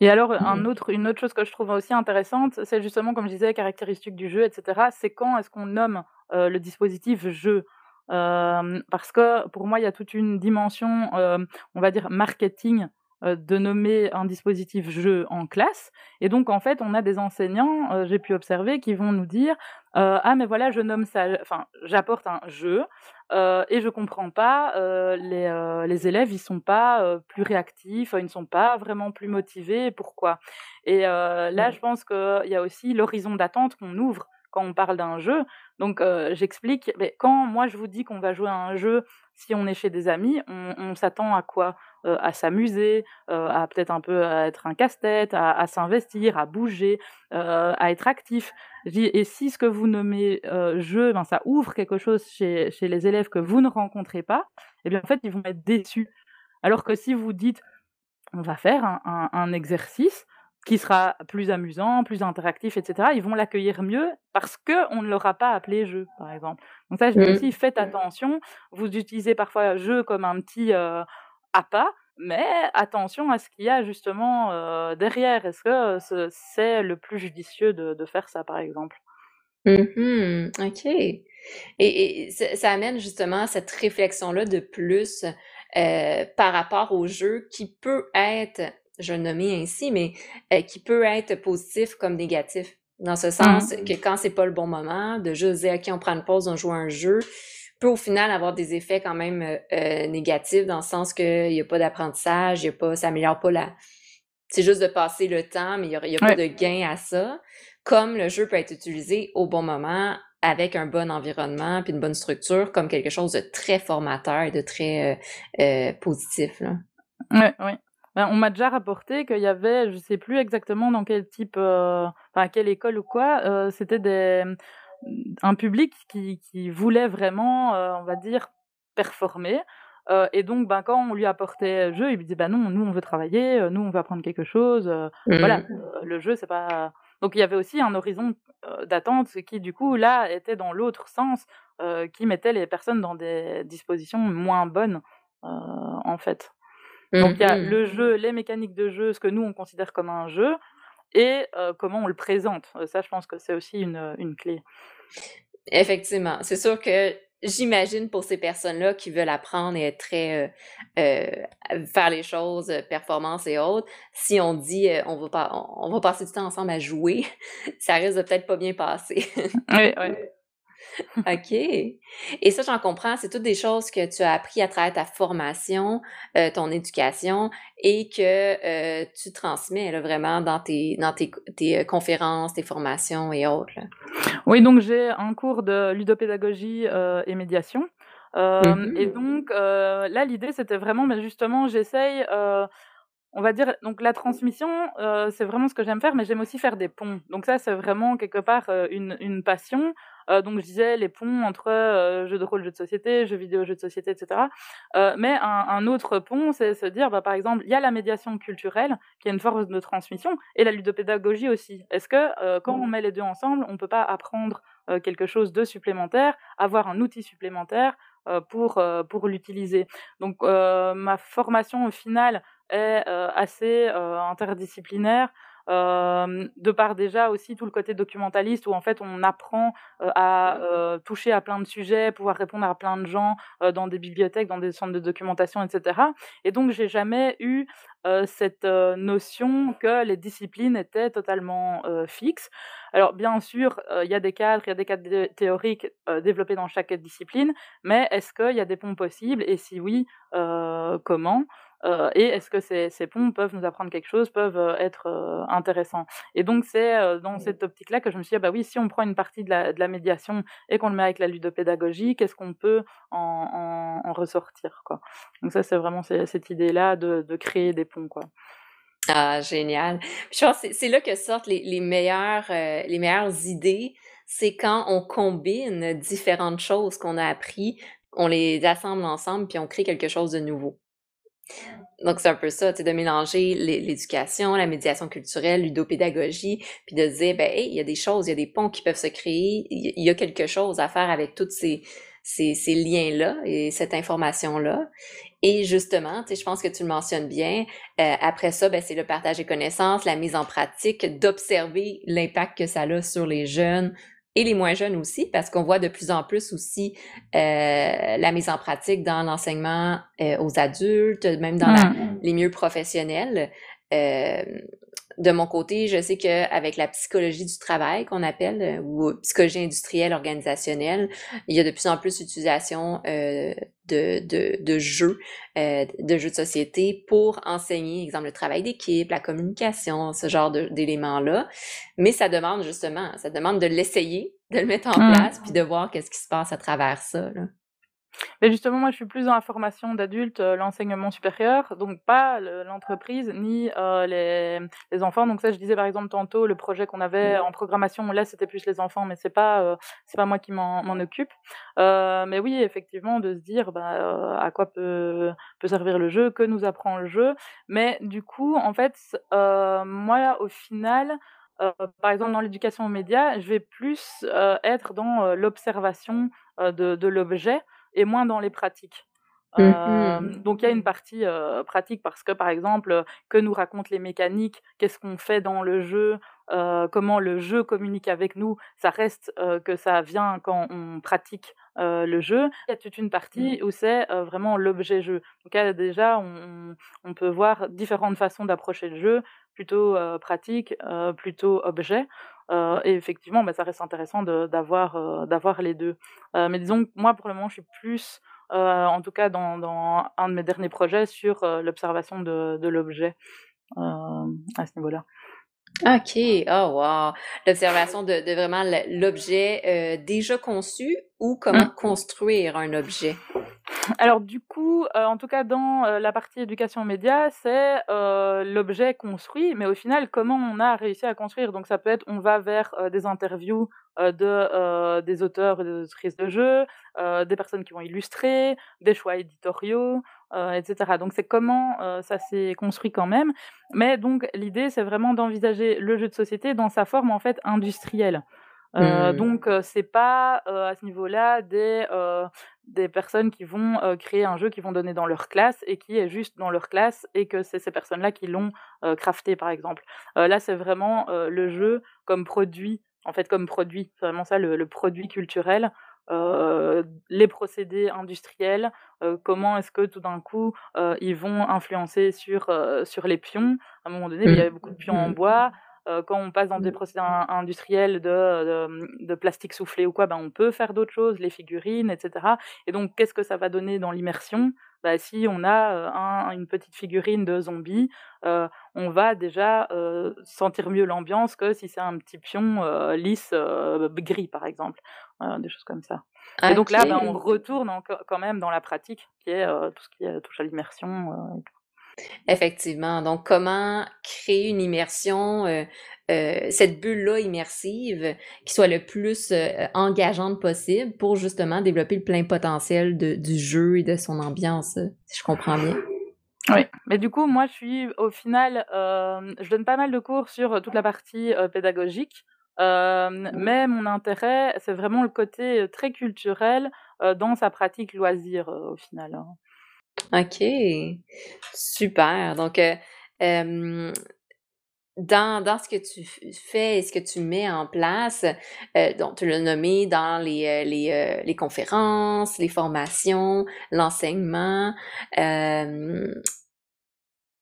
S2: Et alors, un mmh. autre, une autre chose que je trouve aussi intéressante, c'est justement, comme je disais, les caractéristiques du jeu, etc. C'est quand est-ce qu'on nomme euh, le dispositif jeu parce que pour moi, il y a toute une dimension, on va dire, marketing de nommer un dispositif jeu en classe. Et donc, en fait, on a des enseignants, j'ai pu observer, qui vont nous dire Ah, mais voilà, je nomme ça, enfin, j'apporte un jeu et je comprends pas, les, les, élèves, ils sont pas plus réactifs, ils ne sont pas vraiment plus motivés, pourquoi? Et là, mmh. je pense qu'il y a aussi l'horizon d'attente qu'on ouvre quand on parle d'un jeu. Donc j'explique, mais quand moi je vous dis qu'on va jouer à un jeu, si on est chez des amis, on, s'attend à quoi? À s'amuser, à peut-être un peu à être un casse-tête, à, s'investir, à bouger, à être actif. Et si ce que vous nommez jeu, ben, ça ouvre quelque chose chez, chez les élèves que vous ne rencontrez pas, eh bien en fait ils vont être déçus. Alors que si vous dites on va faire un exercice, qui sera plus amusant, plus interactif, etc. Ils vont l'accueillir mieux parce que on ne l'aura pas appelé jeu, par exemple. Donc ça, je dis mmh. aussi, faites attention. Vous utilisez parfois jeu comme un petit euh, appât, mais attention à ce qu'il y a justement euh, derrière. Est-ce que c'est le plus judicieux de, faire ça, par exemple?
S1: Mmh OK. Et, ça, amène justement cette réflexion-là de plus euh, par rapport au jeu qui peut être je le nommais ainsi, mais euh, qui peut être positif comme négatif. Dans ce sens mmh. que quand c'est pas le bon moment, de juste dire, OK, on prend une pause, on joue un jeu, peut au final avoir des effets quand même euh, euh, négatifs dans le sens qu'il n'y a pas d'apprentissage, il y a pas, ça améliore pas la. C'est juste de passer le temps, mais il n'y a, y a pas de gain à ça. Comme le jeu peut être utilisé au bon moment, avec un bon environnement puis une bonne structure, comme quelque chose de très formateur et de très positif. Là.
S2: Ouais, ouais. Ben, on m'a déjà rapporté qu'il y avait, je sais plus exactement dans quel type, euh, enfin quelle école ou quoi, euh, c'était des un public qui, qui voulait vraiment, euh, on va dire, performer. et donc, ben, quand on lui apportait jeu, il lui dit, ben non, nous on veut travailler, nous on veut apprendre quelque chose. Voilà, mmh. le jeu c'est pas. Donc il y avait aussi un horizon d'attente qui du coup là était dans l'autre sens, qui mettait les personnes dans des dispositions moins bonnes en fait. Donc il y a mmh. le jeu, les mécaniques de jeu, ce que nous on considère comme un jeu, et comment on le présente. Ça, je pense que c'est aussi une, une clé.
S1: Effectivement. C'est sûr que j'imagine pour ces personnes-là qui veulent apprendre et être très faire les choses, performance et autres, si on dit on va pas on, va passer du temps ensemble à jouer, ça risque de peut-être pas bien passer.
S2: oui, oui.
S1: OK. Et ça, j'en comprends, c'est toutes des choses que tu as appris à travers ta formation, euh, ton éducation et que euh, tu transmets là, vraiment dans tes, dans tes, tes euh, conférences, tes formations et autres.
S2: Oui, donc j'ai un cours de ludopédagogie et médiation. Mmh et donc là, l'idée, c'était vraiment, mais justement, j'essaye on va dire, donc la transmission, c'est vraiment ce que j'aime faire, mais j'aime aussi faire des ponts. Donc ça, c'est vraiment quelque part une, une passion. Euh, donc je disais les ponts entre euh, jeux de rôle, jeux de société, jeux vidéo, jeux de société, etc. Euh, mais un, un, autre pont, c'est se dire, bah, par exemple, il y a la médiation culturelle qui est une force de transmission et la ludopédagogie aussi. Est-ce que quand on met les deux ensemble, on peut pas apprendre quelque chose de supplémentaire, avoir un outil supplémentaire pour pour l'utiliser. Donc ma formation au final est assez interdisciplinaire de par déjà aussi tout le côté documentaliste où en fait on apprend à toucher à plein de sujets, pouvoir répondre à plein de gens dans des bibliothèques, dans des centres de documentation, etc. Et donc j'ai jamais eu cette notion que les disciplines étaient totalement fixes. Alors bien sûr, il y a des cadres, il y a des cadres théoriques développés dans chaque discipline, mais est-ce qu'il y a des ponts possibles? Et si oui, comment? Euh, et est-ce que ces, ces, ponts peuvent nous apprendre quelque chose, peuvent euh, être euh, intéressants. Et donc c'est dans cette optique-là que je me suis dit, ah bah oui, si on prend une partie de la, de la médiation et qu'on le met avec la ludopédagogie, qu'est-ce qu'on peut en, en, en, ressortir quoi. Donc ça c'est vraiment cette idée-là de, de, créer des ponts quoi.
S1: Ah génial. Je pense c'est là que sortent les, les meilleures les meilleures idées. C'est quand on combine différentes choses qu'on a appris, on les assemble ensemble puis on crée quelque chose de nouveau. Donc, c'est un peu ça, de mélanger l'éducation, la médiation culturelle, l'udopédagogie, puis de dire, ben, il y a des choses, il y a des ponts qui peuvent se créer, il y a quelque chose à faire avec tous ces, ces, liens-là et cette information-là. Et justement, je pense que tu le mentionnes bien, euh, après ça, ben, c'est le partage des connaissances, la mise en pratique, d'observer l'impact que ça a sur les jeunes, et les moins jeunes aussi, parce qu'on voit de plus en plus aussi euh, la mise en pratique dans l'enseignement euh, aux adultes, même dans mmh. les milieux professionnels. Euh, de mon côté, je sais qu'avec la psychologie du travail qu'on appelle, euh, ou psychologie industrielle organisationnelle, il y a de plus en plus d'utilisation euh, de, de, de, jeux, euh, de jeux de société pour enseigner, exemple, le travail d'équipe, la communication, ce genre d'éléments-là. Mais ça demande justement, ça demande de l'essayer, de le mettre en mmh. place, puis de voir qu'est-ce qui se passe à travers ça. Là.
S2: Mais justement, moi, je suis plus dans la formation d'adultes, euh, l'enseignement supérieur, donc pas l'entreprise ni euh, les, les, enfants. Donc ça, je disais par exemple tantôt, le projet qu'on avait en programmation, là, c'était plus les enfants, mais c'est pas euh, c'est pas moi qui m'en occupe. mais oui, effectivement, de se dire bah, à quoi peut, peut servir le jeu, que nous apprend le jeu. Mais du coup, en fait, moi, au final, par exemple, dans l'éducation aux médias, je vais plus être dans l'observation de, de l'objet et moins dans les pratiques. Mmh donc il y a une partie pratique parce que par exemple, que nous racontent les mécaniques, qu'est-ce qu'on fait dans le jeu, comment le jeu communique avec nous, ça reste que ça vient quand on pratique le jeu. Il y a toute une partie mmh. où c'est vraiment l'objet jeu. Donc là, déjà, on, on, peut voir différentes façons d'approcher le jeu, plutôt pratique, plutôt objet. Et effectivement, bah, ça reste intéressant d'avoir d'avoir les deux. mais disons moi, pour le moment, je suis plus, en tout cas dans, dans, un de mes derniers projets, sur l'observation de, de l'objet à ce niveau-là.
S1: OK. Oh, wow. L'observation de, de vraiment l'objet déjà conçu ou comment mmh. construire un objet?
S2: Alors du coup, euh, en tout cas dans euh, la partie éducation aux médias, c'est euh, l'objet construit, mais au final, comment on a réussi à construire? Donc ça peut être, on va vers des interviews de des auteurs et des autrices de jeux, des personnes qui vont illustrer, des choix éditoriaux, etc. Donc c'est comment ça s'est construit quand même. Mais donc l'idée, c'est vraiment d'envisager le jeu de société dans sa forme en fait industrielle. Euh, mmh. Donc c'est pas à ce niveau-là des des personnes qui vont créer un jeu qui vont donner dans leur classe et qui est juste dans leur classe et que c'est ces personnes-là qui l'ont crafté par exemple. là c'est vraiment le jeu comme produit en fait comme produit c'est vraiment ça le, produit culturel. les procédés industriels, comment est-ce que tout d'un coup ils vont influencer sur, sur les pions. À un moment donné, il y avait beaucoup de pions en mmh. bois, euh, quand on passe dans des mmh. procédés industriels de, de, plastique soufflé ou quoi, ben on peut faire d'autres choses, les figurines, etc. Et donc, qu'est-ce que ça va donner dans l'immersion? Bah, Si on a euh, une petite figurine de zombie, euh, on va déjà sentir mieux l'ambiance que si c'est un petit pion lisse gris, par exemple. des choses comme ça. Et donc là, ben, on retourne quand même dans la pratique, qui est tout ce qui touche à l'immersion.
S1: Effectivement. Donc, comment créer une immersion, euh, euh, cette bulle-là immersive, qui soit le plus euh, engageante possible pour justement développer le plein potentiel du jeu et de son ambiance, si je comprends bien?
S2: Oui, mais du coup, moi, je suis au final, je donne pas mal de cours sur toute la partie pédagogique. mais mon intérêt, c'est vraiment le côté très culturel dans sa pratique loisir au final. Hein.
S1: OK. Super. Donc, euh, dans, dans ce que tu fais et ce que tu mets en place, euh, donc tu l'as nommé dans les, euh, les, les conférences, les formations, l'enseignement,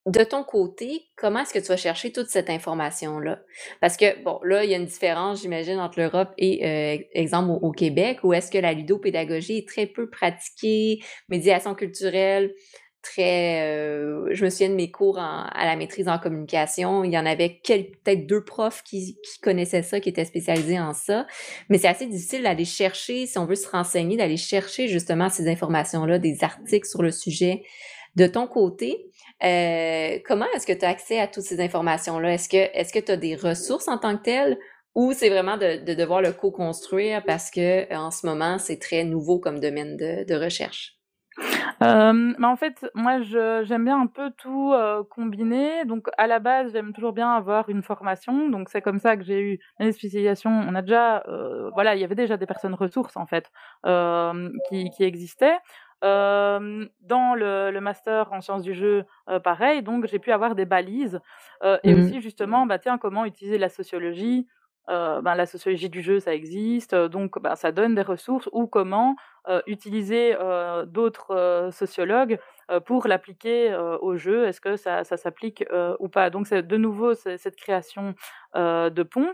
S1: de ton côté, comment est-ce que tu vas chercher toute cette information-là? Parce que, bon, là, il y a une différence, j'imagine, entre l'Europe et, euh, exemple, au, Québec, où est-ce que la ludopédagogie est très peu pratiquée, médiation culturelle, très... Euh, je me souviens de mes cours à la maîtrise en communication, il y en avait peut-être deux profs qui, qui connaissaient ça, qui étaient spécialisés en ça, mais c'est assez difficile d'aller chercher, si on veut se renseigner, d'aller chercher justement ces informations-là, des articles sur le sujet. De ton côté, euh, comment est-ce que tu as accès à toutes ces informations-là? Est-ce que est-ce que tu as des ressources en tant que telles ou c'est vraiment de, de, devoir le co-construire parce que en ce moment, c'est très nouveau comme domaine de, de recherche?
S2: Euh, en fait, moi, j'aime bien un peu tout euh, combiner. Donc, à la base, j'aime toujours bien avoir une formation. Donc, c'est comme ça que j'ai eu une spécialisation. On a déjà, euh, voilà, il y avait déjà des personnes ressources en fait euh, qui, qui existaient dans le, le, master en sciences du jeu, pareil, donc j'ai pu avoir des balises et mmh aussi justement, bah tiens, comment utiliser la sociologie. Ben, la sociologie du jeu, ça existe, donc ben, ça donne des ressources ou comment utiliser d'autres sociologues pour l'appliquer au jeu. Est-ce que ça, ça s'applique ou pas? Donc c'est de nouveau cette création de pont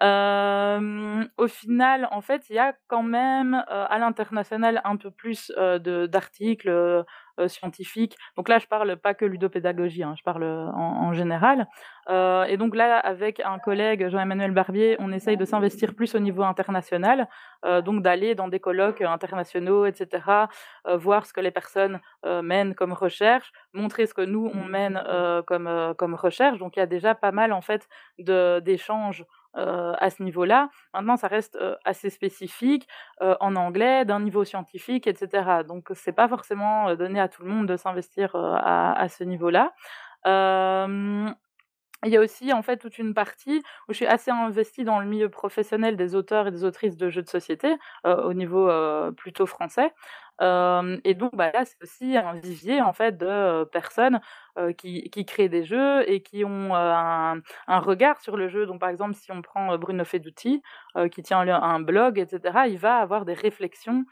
S2: au final, en fait, il y a quand même à l'international un peu plus de d'articles scientifiques. Donc là, je parle pas que ludopédagogie, hein, je parle en, général. et donc là, avec un collègue, Jean-Emmanuel Barbier, on essaye de s'investir plus au niveau international, donc d'aller dans des colloques internationaux, etc., voir ce que les personnes mènent comme recherche, montrer ce que nous, on mène comme, comme recherche. Donc il y a déjà pas mal, en fait, d'échanges euh, à ce niveau-là. Maintenant, ça reste euh, assez spécifique euh, en anglais, d'un niveau scientifique, etc. Donc, c'est pas forcément donné à tout le monde de s'investir à, à, ce niveau-là. Il y a aussi en fait toute une partie où je suis assez investie dans le milieu professionnel des auteurs et des autrices de jeux de société au niveau plutôt français. Et donc bah, là c'est aussi un vivier en fait de personnes qui, qui, créent des jeux et qui ont un, un, regard sur le jeu. Donc, par exemple, si on prend Bruno Feduti, qui tient un blog, etc., il va avoir des réflexions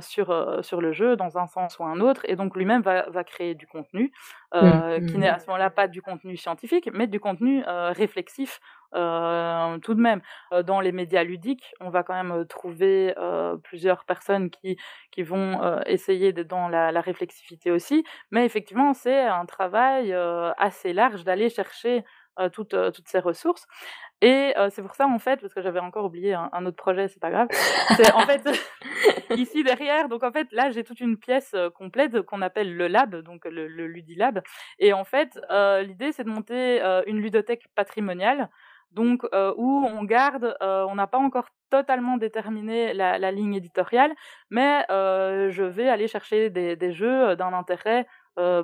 S2: sur, sur le jeu dans un sens ou un autre, et donc lui-même va, va, créer du contenu mmh, qui n'est mmh. à ce moment-là pas du contenu scientifique, mais du contenu réflexif euh, tout de même, dans les médias ludiques, on va quand même trouver euh, plusieurs personnes qui, qui vont essayer d'être dans la, réflexivité aussi. Mais effectivement, c'est un travail assez large d'aller chercher toutes, toutes ces ressources. Et c'est pour ça, en fait, parce que j'avais encore oublié un, autre projet, c'est pas grave. C'est en fait ici derrière. Donc en fait, là, j'ai toute une pièce complète qu'on appelle le lab, donc le Ludilab. Et en fait, l'idée, c'est de monter une ludothèque patrimoniale donc euh, où on garde, euh, on n'a pas encore totalement déterminé la, la ligne éditoriale, mais euh, je vais aller chercher des, des jeux d'un intérêt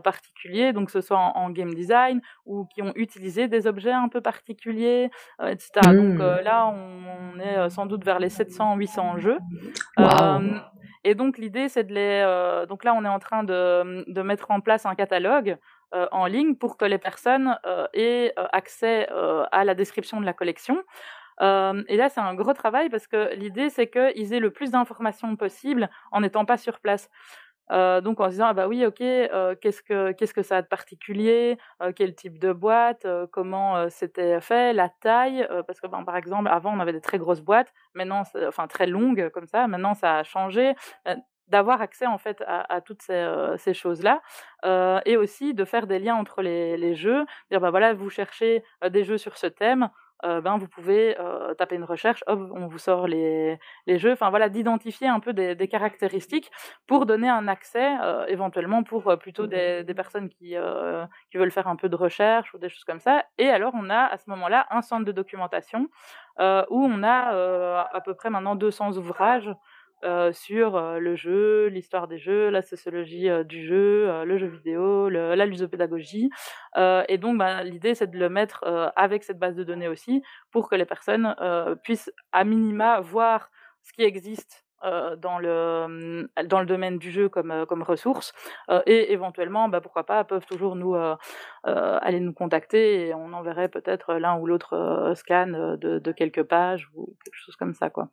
S2: particulier, donc que ce soit en, game design ou qui ont utilisé des objets un peu particuliers, etc. Donc mmh. là, on, on, est sans doute vers les 700-800 jeux. et donc l'idée, c'est de les. donc là, on est en train de, de mettre en place un catalogue euh, en ligne pour que les personnes euh, aient euh, accès à la description de la collection. et là, c'est un gros travail parce que l'idée, c'est qu'ils aient le plus d'informations possible en n'étant pas sur place. Donc en se disant ah bah oui ok qu'est-ce que qu'est-ce que ça a de particulier quel type de boîte comment c'était fait la taille parce que ben, par exemple avant on avait des très grosses boîtes maintenant enfin très longues comme ça maintenant ça a changé d'avoir accès en fait à, toutes ces, euh, choses-là euh, et aussi de faire des liens entre les, jeux, dire bah voilà vous cherchez euh, des jeux sur ce thème, ben vous pouvez taper une recherche, hop on vous sort les, les jeux, enfin voilà d'identifier un peu des, des, caractéristiques pour donner un accès éventuellement pour plutôt des, des, personnes qui qui veulent faire un peu de recherche ou des choses comme ça. Et alors on a à ce moment-là un centre de documentation où on a à peu près maintenant 200 ouvrages euh, sur euh, le jeu, l'histoire des jeux, la sociologie euh, du jeu, le jeu vidéo, la lusopédagogie. et donc, bah, l'idée, c'est de le mettre avec cette base de données aussi pour que les personnes puissent, à minima, voir ce qui existe dans, le, dans le domaine du jeu comme, comme ressource. et éventuellement, bah, pourquoi pas, peuvent toujours nous aller nous contacter et on enverrait peut-être l'un ou l'autre scan de, de, quelques pages ou quelque chose comme ça. quoi.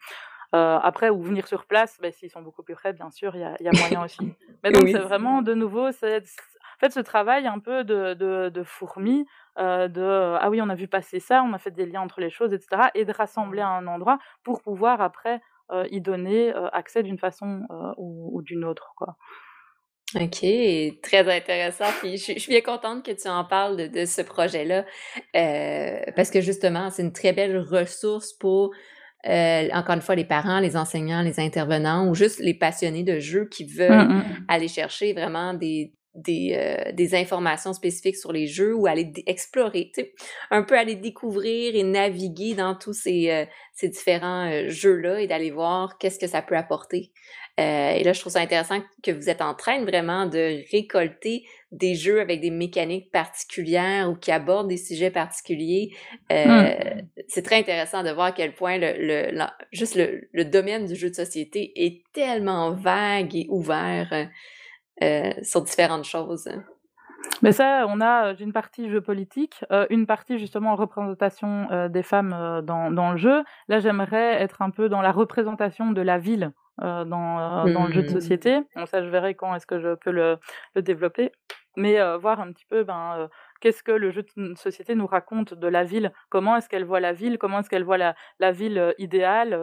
S2: Euh, après, ou venir sur place, ben, s'ils sont beaucoup plus près, bien sûr, il y a, y a, moyen aussi. Mais donc, c'est vraiment, de nouveau, c'est en fait ce travail un peu de, de, de fourmi, euh, de ah oui, on a vu passer ça, on a fait des liens entre les choses, etc. Et de rassembler à un endroit pour pouvoir après euh, y donner accès d'une façon ou, ou d'une autre. Quoi.
S1: OK, très intéressant. Puis je, suis bien contente que tu en parles de, de ce projet-là, euh, parce que justement, c'est une très belle ressource pour euh, encore une fois, les parents, les enseignants, les intervenants ou juste les passionnés de jeux qui veulent mm, mm. aller chercher vraiment des, des, euh, des, informations spécifiques sur les jeux ou aller explorer, un peu aller découvrir et naviguer dans tous ces, euh, ces différents jeux-là et d'aller voir qu'est-ce que ça peut apporter. et là, je trouve ça intéressant que vous êtes en train vraiment de récolter des jeux avec des mécaniques particulières ou qui abordent des sujets particuliers. Euh, hmm. C'est très intéressant de voir à quel point le, le, juste le, le, domaine du jeu de société est tellement vague et ouvert euh, sur différentes choses.
S2: Mais ça, on a une partie jeu politique, euh, une partie justement représentation euh, des femmes euh, dans, dans, le jeu. Là, j'aimerais être un peu dans la représentation de la ville euh, dans, dans le jeu de mmh. société. Bon, ça, je verrai quand est-ce que je peux le, le développer. Mais voir un petit peu ben, qu'est-ce que le jeu de société nous raconte de la ville, comment est-ce qu'elle voit la ville, comment est-ce qu'elle voit la, la ville idéale,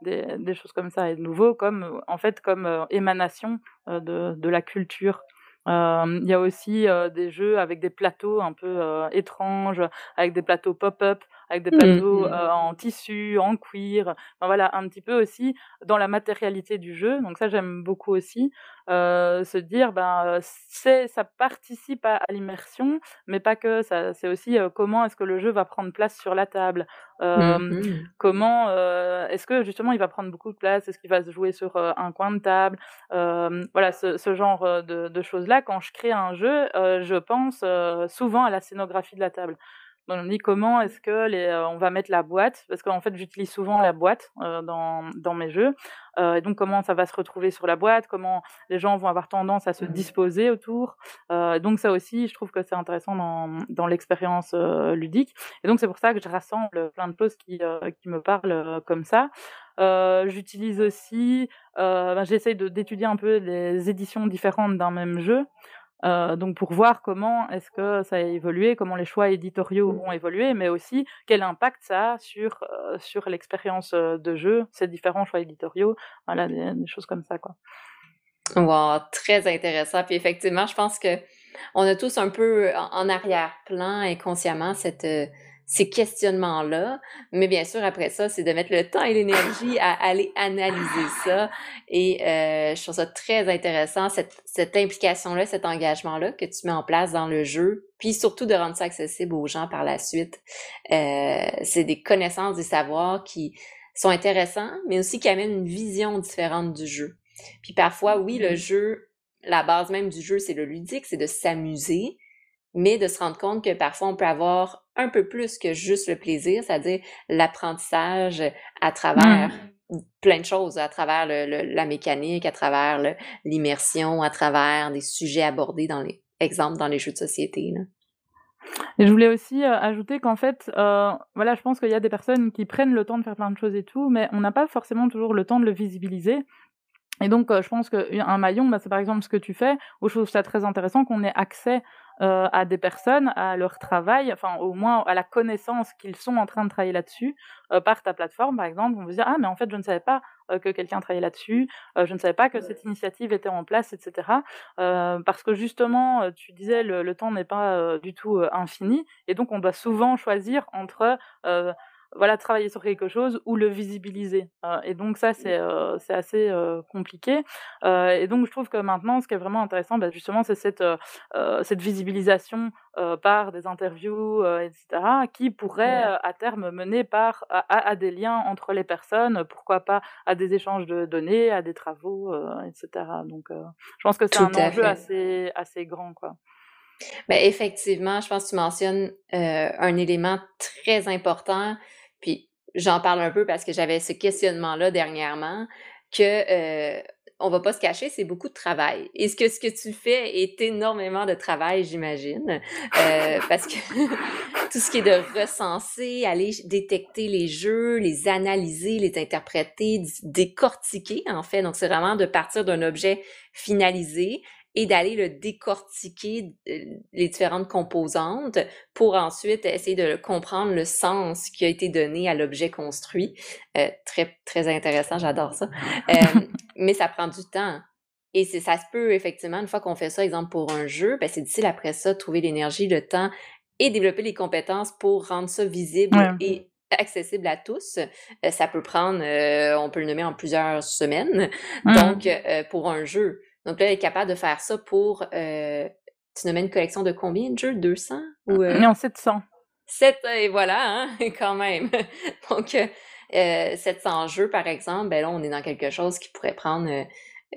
S2: des, des, choses comme ça, et de nouveau, comme, en fait, comme émanation de, de la culture Il y a aussi des jeux avec des plateaux un peu étranges, avec des plateaux pop-up, avec des plateaux mmh. en tissu, en cuir. Enfin, voilà, un petit peu aussi dans la matérialité du jeu. Donc ça, j'aime beaucoup aussi. se dire, ben, c'est, ça participe à, l'immersion, mais pas que. Ça, c'est aussi comment est-ce que le jeu va prendre place sur la table? Mmh comment est-ce que justement il va prendre beaucoup de place? Est-ce qu'il va se jouer sur un coin de table? Voilà, ce, ce genre de, de choses-là. Quand je crée un jeu, je pense souvent à la scénographie de la table. Donc on dit comment est-ce que les, on va mettre la boîte, parce qu'en fait j'utilise souvent la boîte dans, dans mes jeux, et donc comment ça va se retrouver sur la boîte, comment les gens vont avoir tendance à se mmh disposer autour? donc ça aussi, je trouve que c'est intéressant dans, dans l'expérience ludique. Et donc c'est pour ça que je rassemble plein de choses qui, qui me parlent comme ça. J'utilise aussi, ben, j'essaye d'étudier un peu les éditions différentes d'un même jeu. Euh, donc pour voir comment est-ce que ça a évolué, comment les choix éditoriaux mmh. ont évolué, mais aussi quel impact ça a sur, euh, sur l'expérience euh, de jeu, ces différents choix éditoriaux, voilà, des, choses comme ça. Quoi.
S1: Wow, très intéressant. Puis effectivement, je pense que on a tous un peu en arrière-plan inconsciemment cette ces questionnements-là. Mais bien sûr, après ça, c'est de mettre le temps et l'énergie à aller analyser ça. Et euh, je trouve ça très intéressant, cette, cette implication-là, cet engagement-là que tu mets en place dans le jeu. Puis surtout de rendre ça accessible aux gens par la suite. Euh, c'est des connaissances, des savoirs qui sont intéressants, mais aussi qui amènent une vision différente du jeu. Puis parfois, oui, le mm-hmm. jeu, la base même du jeu, c'est le ludique, c'est de s'amuser, mais de se rendre compte que parfois on peut avoir un peu plus que juste le plaisir, c'est-à-dire l'apprentissage à travers mmh. plein de choses, à travers la mécanique, à travers l'immersion, à travers des sujets abordés dans les exemples dans les jeux de société.
S2: Et je voulais aussi euh, ajouter qu'en fait, euh, voilà, je pense qu'il y a des personnes qui prennent le temps de faire plein de choses et tout, mais on n'a pas forcément toujours le temps de le visibiliser. Et donc, euh, je pense qu'un maillon, bah, c'est par exemple ce que tu fais, où je trouve ça très intéressant qu'on ait accès euh, à des personnes, à leur travail, enfin au moins à la connaissance qu'ils sont en train de travailler là-dessus, euh, par ta plateforme par exemple, on vous dire ah mais en fait je ne savais pas que quelqu'un travaillait là-dessus, je ne savais pas que cette initiative était en place, etc. parce que justement, tu disais le, le temps n'est pas du tout infini, et donc on doit souvent choisir entre voilà, travailler sur quelque chose ou le visibiliser. Euh, et donc ça, c'est euh, assez euh, compliqué. et donc je trouve que maintenant, ce qui est vraiment intéressant, bah, justement, c'est cette, cette visibilisation par des interviews, etc., qui pourrait à terme mener par, à, à, des liens entre les personnes, pourquoi pas à des échanges de données, à des travaux, etc. Donc je pense que c'est un enjeu assez, assez grand. quoi.
S1: Ben, effectivement, je pense que tu mentionnes un élément très important puis j'en parle un peu parce que j'avais ce questionnement-là dernièrement que euh, on va pas se cacher, c'est beaucoup de travail. Et ce que ce que tu fais est énormément de travail, j'imagine, euh, parce que tout ce qui est de recenser, aller détecter les jeux, les analyser, les interpréter, décortiquer en fait. Donc c'est vraiment de partir d'un objet finalisé, et d'aller le décortiquer euh, les différentes composantes pour ensuite essayer de comprendre le sens qui a été donné à l'objet construit. Euh, très très intéressant, j'adore ça. Euh, mais ça prend du temps. Et ça se peut effectivement une fois qu'on fait ça, exemple pour un jeu, ben c'est difficile après ça trouver l'énergie, le temps et développer les compétences pour rendre ça visible et accessible à tous. ça peut prendre, on peut le nommer en plusieurs semaines. Mmh. Donc, pour un jeu, donc là, elle est capable de faire ça pour, euh, tu nommes une collection de combien de jeux? 200?
S2: Ou, euh... Non, 700.
S1: 7, et voilà, hein, quand même. Donc, euh, 700 jeux, par exemple, ben là, on est dans quelque chose qui pourrait prendre euh,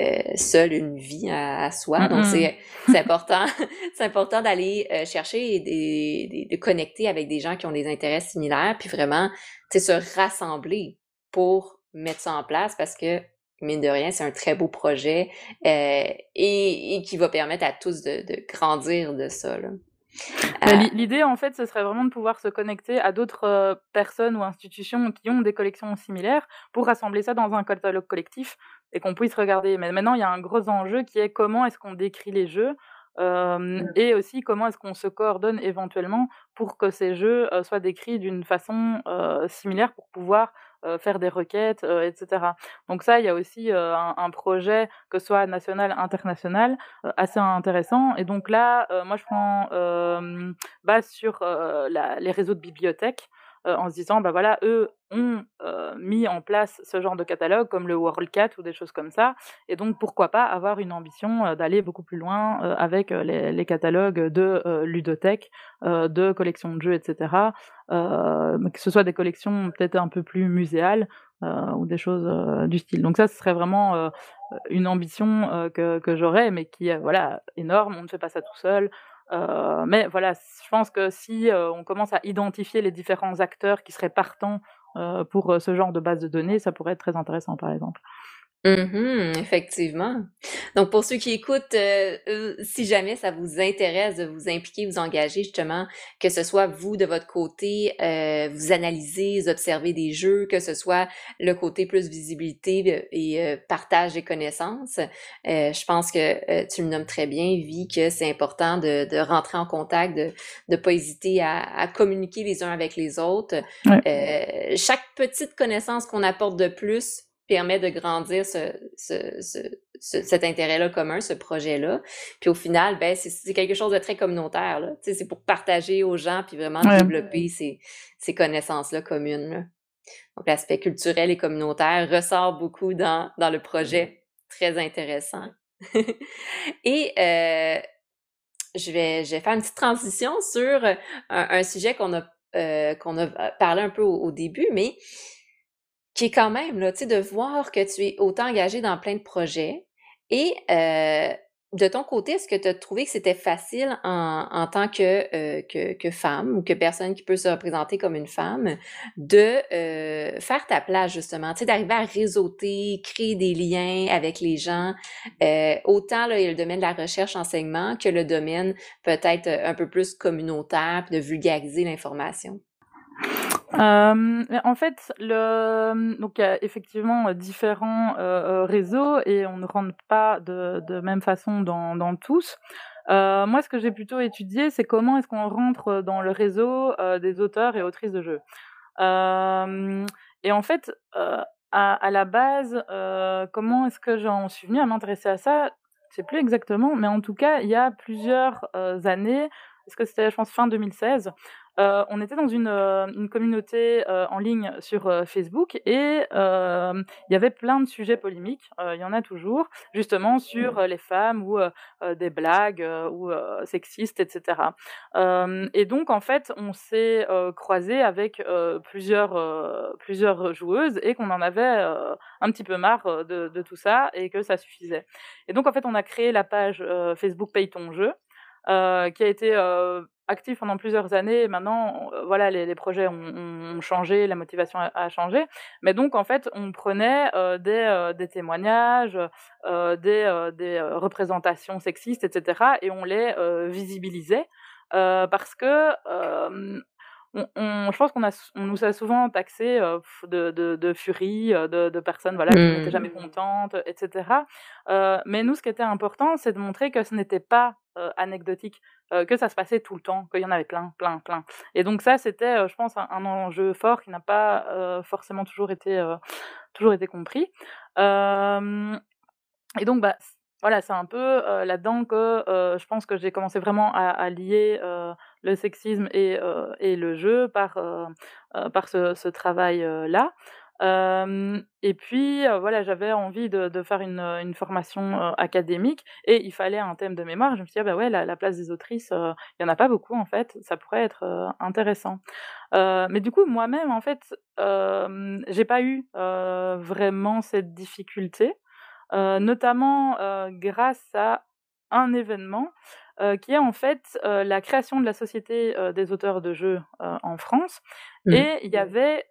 S1: euh seul une vie à, soi. Donc, c'est important, c'est important d'aller euh, chercher et de, de connecter avec des gens qui ont des intérêts similaires, puis vraiment, tu sais, se rassembler pour mettre ça en place parce que mine de rien, c'est un très beau projet euh, et, qui va permettre à tous de, grandir de ça. Euh,
S2: l'idée, en fait, ce serait vraiment de pouvoir se connecter à d'autres euh, personnes ou institutions qui ont des collections similaires pour rassembler ça dans un catalogue collectif et qu'on puisse regarder. Mais maintenant, il y a un gros enjeu qui est comment est-ce qu'on décrit les jeux et aussi comment est-ce qu'on se coordonne éventuellement pour que ces jeux soient décrits d'une façon similaire pour pouvoir faire des requêtes, etc. Donc ça, il y a aussi un, projet, que ce soit national, international, assez intéressant. Et donc là, moi, je prends base sur les réseaux de bibliothèques. Euh, en se disant, bah voilà, eux ont euh, mis en place ce genre de catalogue comme le WorldCat ou des choses comme ça, et donc pourquoi pas avoir une ambition euh, d'aller beaucoup plus loin avec les, catalogues de ludothèques, de collections de jeux, etc. que ce soit des collections peut-être un peu plus muséales ou des choses du style. Donc ça, ce serait vraiment une ambition que, que j'aurais, mais qui est voilà énorme. On ne fait pas ça tout seul. Euh, mais voilà, je pense que si euh, on commence à identifier les différents acteurs qui seraient partants euh, pour ce genre de base de données, ça pourrait être très intéressant, par exemple.
S1: Mmh effectivement. Donc, pour ceux qui écoutent, euh, euh, si jamais ça vous intéresse de vous impliquer, vous engager justement, que ce soit vous de votre côté, euh, vous analysez, vous observez des jeux, que ce soit le côté plus visibilité et partage des connaissances, je pense que tu le nommes très bien, Vi, que c'est important de, de, rentrer en contact, de ne pas hésiter à, à, communiquer les uns avec les autres. chaque petite connaissance qu'on apporte de plus permet de grandir ce, cet intérêt-là commun, ce projet-là. Puis au final, ben, c'est quelque chose de très communautaire. C'est pour partager aux gens puis vraiment développer ces, ces connaissances-là communes. Donc l'aspect culturel et communautaire ressort beaucoup dans, dans le projet. Très intéressant. et euh, je, vais, je vais faire une petite transition sur un, sujet qu'on a, euh, qu'on a parlé un peu au début, mais qui est quand même, là, tu sais, de voir que tu es autant engagé dans plein de projets. Et euh, de ton côté, est-ce que tu as trouvé que c'était facile en, en tant que, euh, que, que, femme ou que personne qui peut se représenter comme une femme de euh, faire ta place, justement, tu sais, d'arriver à réseauter, créer des liens avec les gens, euh, autant là, il y a le domaine de la recherche-enseignement que le domaine peut-être un peu plus communautaire, de vulgariser l'information?
S2: Euh, en fait, donc il y a effectivement euh, différents euh, réseaux et on ne rentre pas de, même façon dans, tous. moi, ce que j'ai plutôt étudié, c'est comment est-ce qu'on rentre dans le réseau des auteurs et autrices de jeux. et en fait, à, la base, comment est-ce que j'en suis venue à m'intéresser à ça? Je sais plus exactement, mais en tout cas, il y a plusieurs années, est-ce que c'était, je pense, fin 2016, euh, on était dans une, euh, communauté euh, en ligne sur Facebook et il y avait plein de sujets polémiques, il y en a toujours, justement sur les femmes ou des blagues ou sexistes, etc. et donc, en fait, on s'est croisé avec plusieurs, plusieurs joueuses et qu'on en avait un petit peu marre de, de, tout ça et que ça suffisait. Et donc, en fait, on a créé la page Facebook Paye ton jeu. Euh, qui a été euh, actif pendant plusieurs années. Et maintenant, euh, voilà, les, les projets ont, ont, changé, la motivation a, changé. Mais donc, en fait, on prenait des, des, témoignages, des, des, représentations sexistes, etc., et on les visibilisait parce que on, je pense qu'on on nous a souvent taxé de, de, de, furie, de, de personnes voilà, qui n'étaient jamais mmh. contentes, etc. mais nous, ce qui était important, c'est de montrer que ce n'était pas anecdotique, que ça se passait tout le temps, qu'il y en avait plein, plein, plein. Et donc ça, c'était, je pense, un, enjeu fort qui n'a pas forcément toujours été, toujours été compris. et donc, bah, voilà, c'est un peu euh, là-dedans que euh, je pense que j'ai commencé vraiment à, lier euh, le sexisme et, le jeu par, par ce, travail-là. et puis, voilà, j'avais envie de, faire une, formation académique et il fallait un thème de mémoire. Je me suis dit, ah bah ouais, la, la place des autrices, il y en a pas beaucoup en fait, ça pourrait être intéressant. mais du coup, moi-même, en fait, j'ai pas eu vraiment cette difficulté. Euh, notamment euh, grâce à un événement euh, qui est en fait la création de la Société des auteurs de jeux en France. Mmh. Et il y avait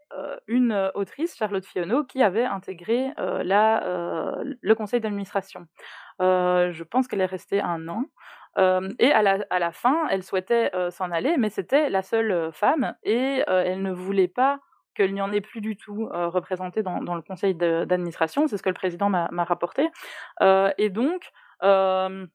S2: une autrice, Charlotte Fionneau, qui avait intégré la, le conseil d'administration. je pense qu'elle est restée un an. et à la, à la, fin, elle souhaitait s'en aller, mais c'était la seule femme et elle ne voulait pas qu'il n'y en ait plus du tout euh, représenté dans, le conseil d'administration, c'est ce que le président m'a rapporté. Euh, et donc, euh,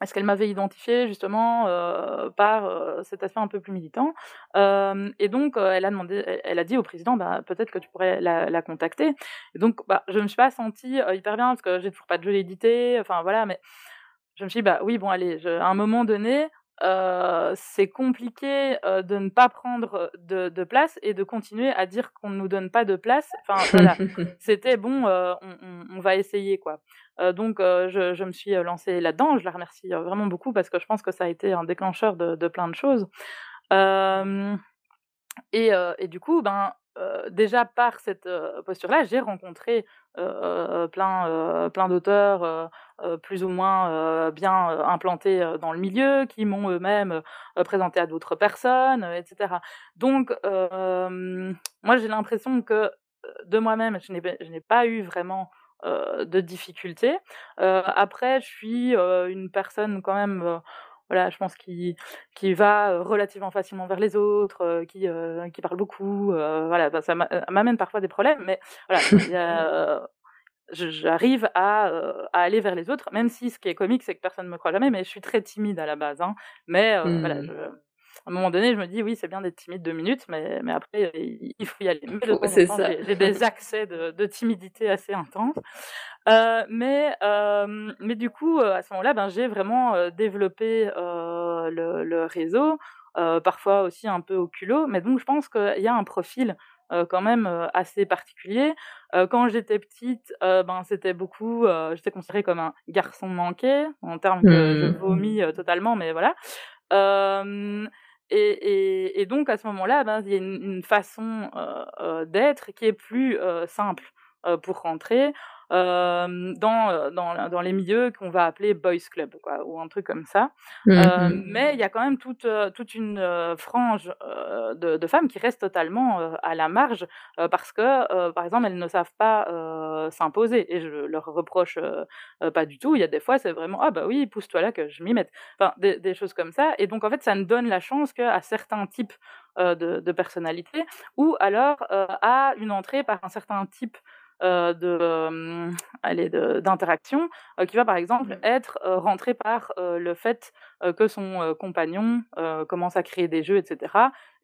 S2: parce qu'elle m'avait identifiée justement euh, par cet aspect un peu plus militant? Et donc, elle a demandé, elle, a dit au président, bah, peut-être que tu pourrais la, contacter. Et donc, bah, je ne me suis pas sentie hyper bien parce que j'ai toujours pas de jeu édité. Enfin voilà, mais je me suis dit, bah oui, bon, allez, à un moment donné, c'est compliqué de ne pas prendre de, place et de continuer à dire qu'on ne nous donne pas de place. Enfin, voilà, c'était bon, on, va essayer, quoi. donc, je, me suis lancée là-dedans. Je la remercie vraiment beaucoup parce que je pense que ça a été un déclencheur de, plein de choses. Et, et, du coup, ben, déjà par cette posture-là, j'ai rencontré plein, plein d'auteurs plus ou moins bien implantés dans le milieu, qui m'ont eux-mêmes présenté à d'autres personnes, etc. Donc, moi, j'ai l'impression que de moi-même, je n'ai pas eu vraiment de difficultés. après, je suis une personne quand même voilà, je pense qu'il qui va relativement facilement vers les autres, qui, qui parle beaucoup. voilà, bah, ça m'amène parfois des problèmes, mais voilà, j'arrive à, à, aller vers les autres, même si ce qui est comique, c'est que personne ne me croit jamais, mais je suis très timide à la base. Hein, mais voilà, mmh. je, à un moment donné, je me dis oui, c'est bien d'être timide deux minutes, mais, mais après, il faut y aller. ça. J'ai des accès de, de, timidité assez intenses. Euh, mais, euh, mais du coup, euh, à ce moment-là, ben, j'ai vraiment euh, développé euh, le, le, réseau, parfois aussi un peu au culot. Mais donc, je pense qu'il y a un profil quand même assez particulier. quand j'étais petite, ben c'était beaucoup, j'étais considérée comme un garçon manqué, en termes que je mmh. vomis totalement, mais voilà. Et, donc à ce moment-là, ben, il y a une, façon d'être qui est plus simple pour rentrer dans, dans, dans, les milieux qu'on va appeler boys club quoi, ou un truc comme ça. Mmh mais il y a quand même toute, toute une frange de, de, femmes qui restent totalement à la marge parce que, par exemple, elles ne savent pas s'imposer et je leur reproche pas du tout. Il y a des fois, c'est vraiment ah bah oui, pousse-toi là que je m'y mette. Enfin, des, des, choses comme ça. Et donc en fait, ça ne donne la chance qu'à certains types de, de personnalités ou alors à une entrée par un certain type euh, de, euh, d'interaction euh, qui va par exemple mmh. être rentré par le fait que son compagnon commence à créer des jeux, etc.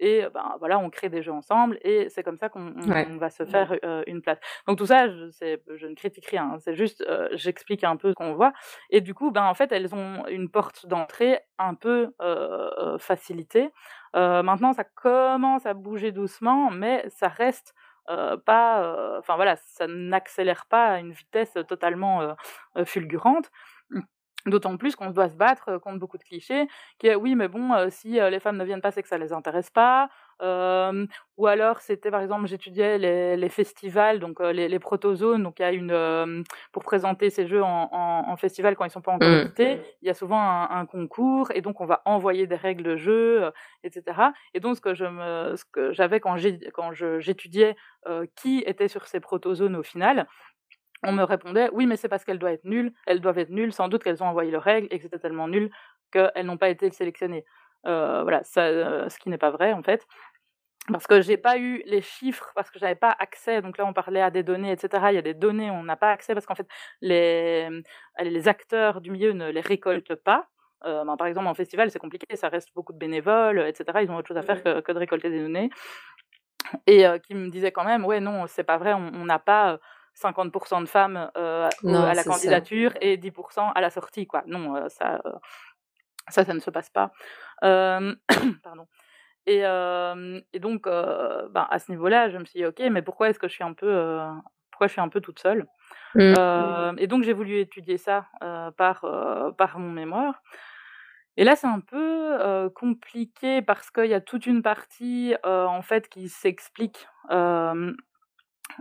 S2: Et ben voilà, on crée des jeux ensemble et c'est comme ça qu'on va se faire une place. Donc tout ça, je, je ne critique rien, hein, c'est juste j'explique un peu ce qu'on voit. Et du coup, ben en fait, elles ont une porte d'entrée un peu facilitée. maintenant, ça commence à bouger doucement, mais ça reste euh, pas, euh, enfin voilà, ça n'accélère pas à une vitesse totalement euh, fulgurante. D'autant plus qu'on doit se battre contre beaucoup de clichés, qui est oui, mais bon, si les femmes ne viennent pas, c'est que ça les intéresse pas. ou alors, c'était par exemple, j'étudiais les, les, festivals, donc les, les protozones, donc il y a une pour présenter ces jeux en, en, festival quand ils sont pas encore mmh. édités, il y a souvent un, concours et donc on va envoyer des règles de jeu, etc. Et donc ce que je me, ce que j'avais quand j'étudiais qui était sur ces protozones au final, on me répondait oui mais c'est parce qu'elles doivent être nulles, elles doivent être nulles, sans doute qu'elles ont envoyé leurs règles et que c'était tellement nul qu'elles n'ont pas été sélectionnées. Euh, voilà, ça, euh, ce qui n'est pas vrai en fait. Parce que j'ai pas eu les chiffres, parce que j'avais pas accès. Donc là, on parlait à des données, etc. Il y a des données, on n'a pas accès parce qu'en fait, les, les acteurs du milieu ne les récoltent pas. Euh, ben, par exemple, en festival, c'est compliqué, ça reste beaucoup de bénévoles, etc. Ils ont autre chose à faire que, que de récolter des données. Et qui me disaient quand même, ouais, non, c'est pas vrai, on n'a pas 50% de femmes euh, à la candidature et 10% à la sortie, quoi. Non, euh, ça, euh, ça, ça ne se passe pas. pardon. Et, et donc, ben, à ce niveau-là, je me suis dit, ok, mais pourquoi est-ce que je suis un peu, pourquoi je suis un peu toute seule? Mmh. Et donc, j'ai voulu étudier ça par, par mon mémoire. Et là, c'est un peu compliqué parce qu'il y a toute une partie, en fait, qui s'explique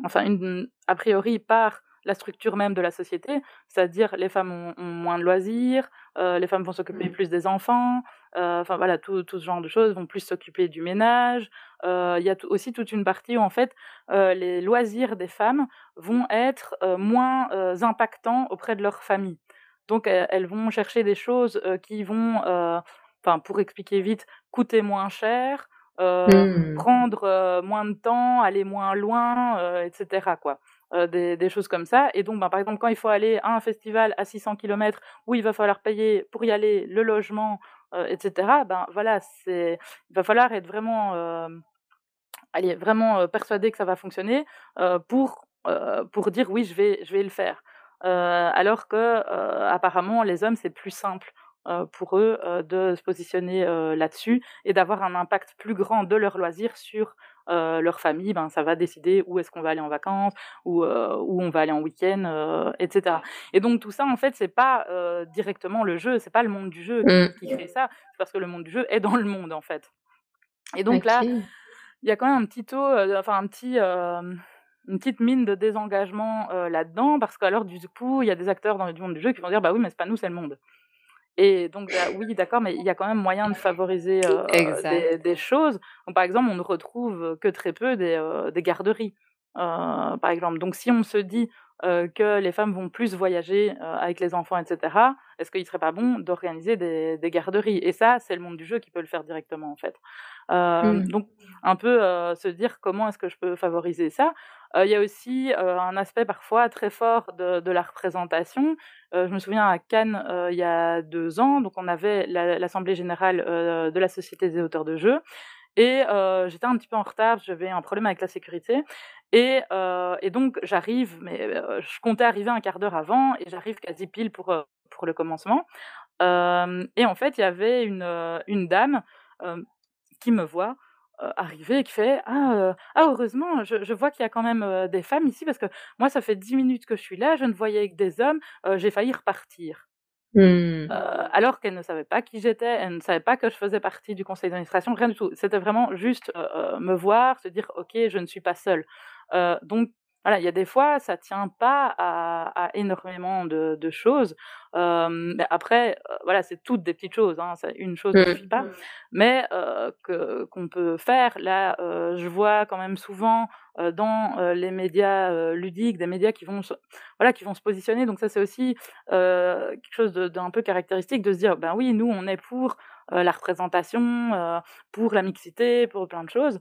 S2: enfin une, a priori par la structure même de la société, c'est-à-dire les femmes ont, moins de loisirs, euh, les femmes vont s'occuper mmh. plus des enfants, euh, enfin voilà, tout, tout, ce genre de choses, vont plus s'occuper du ménage. Euh, il y a aussi toute une partie où en fait les loisirs des femmes vont être moins impactants auprès de leur famille. Donc elles vont chercher des choses qui vont, enfin pour expliquer vite, coûter moins cher, mmh. prendre euh, moins de temps, aller moins loin, euh, etc. Quoi. des, choses comme ça. Et donc, ben, par exemple, quand il faut aller à un festival à 600 km où il va falloir payer pour y aller le logement, etc., ben voilà, c'est, il va falloir être vraiment, allez, vraiment persuadé que ça va fonctionner pour, pour dire oui, je vais, je vais le faire. alors que apparemment, les hommes, c'est plus simple. Pour eux de se positionner là-dessus et d'avoir un impact plus grand de leur loisir sur leur famille, ben, ça va décider où est-ce qu'on va aller en vacances, où, où on va aller en week-end, etc. Et donc tout ça, en fait, c'est pas directement le jeu, c'est pas le monde du jeu qui, mmh. fait ça, c'est parce que le monde du jeu est dans le monde, en fait. Et donc là, il y a quand même un petit taux, enfin un petit une petite mine de désengagement là-dedans, parce qu'alors du coup, il y a des acteurs dans le monde du jeu qui vont dire bah oui, mais c'est pas nous, c'est le monde. Et donc, bah, oui, d'accord, mais il y a quand même moyen de favoriser des, des, choses. Donc, par exemple, on ne retrouve que très peu des, des garderies, par exemple. Donc, si on se dit que les femmes vont plus voyager avec les enfants, etc., est-ce qu'il ne serait pas bon d'organiser des, des, garderies? Et ça, c'est le monde du jeu qui peut le faire directement, en fait. Mmh. Donc, un peu se dire comment est-ce que je peux favoriser ça. Il y a aussi un aspect parfois très fort de, la représentation. je me souviens à Cannes, il y a deux ans, donc on avait l'Assemblée générale de la Société des auteurs de jeux. Et j'étais un petit peu en retard, j'avais un problème avec la sécurité. Et, et donc j'arrive, mais je comptais arriver un quart d'heure avant, et j'arrive quasi pile pour, pour le commencement. et en fait, il y avait une, une dame qui me voit arriver et qui fait ah, ah heureusement je, je vois qu'il y a quand même des femmes ici parce que moi ça fait dix minutes que je suis là je ne voyais que des hommes j'ai failli repartir. Mmh. alors qu'elle ne savait pas qui j'étais elle ne savait pas que je faisais partie du conseil d'administration rien du tout. C'était vraiment juste me voir se dire ok je ne suis pas seule donc voilà, il y a des fois, ça tient pas à, énormément de, choses. mais après, voilà, c'est toutes des petites choses. Hein, une chose ne mmh. suffit pas. Mais que qu'on peut faire. Là, je vois quand même souvent dans les médias ludiques des médias qui vont, se, voilà, qui vont se positionner. Donc ça, c'est aussi quelque chose d'un peu caractéristique de se dire, ben oui, nous, on est pour la représentation, pour la mixité, pour plein de choses.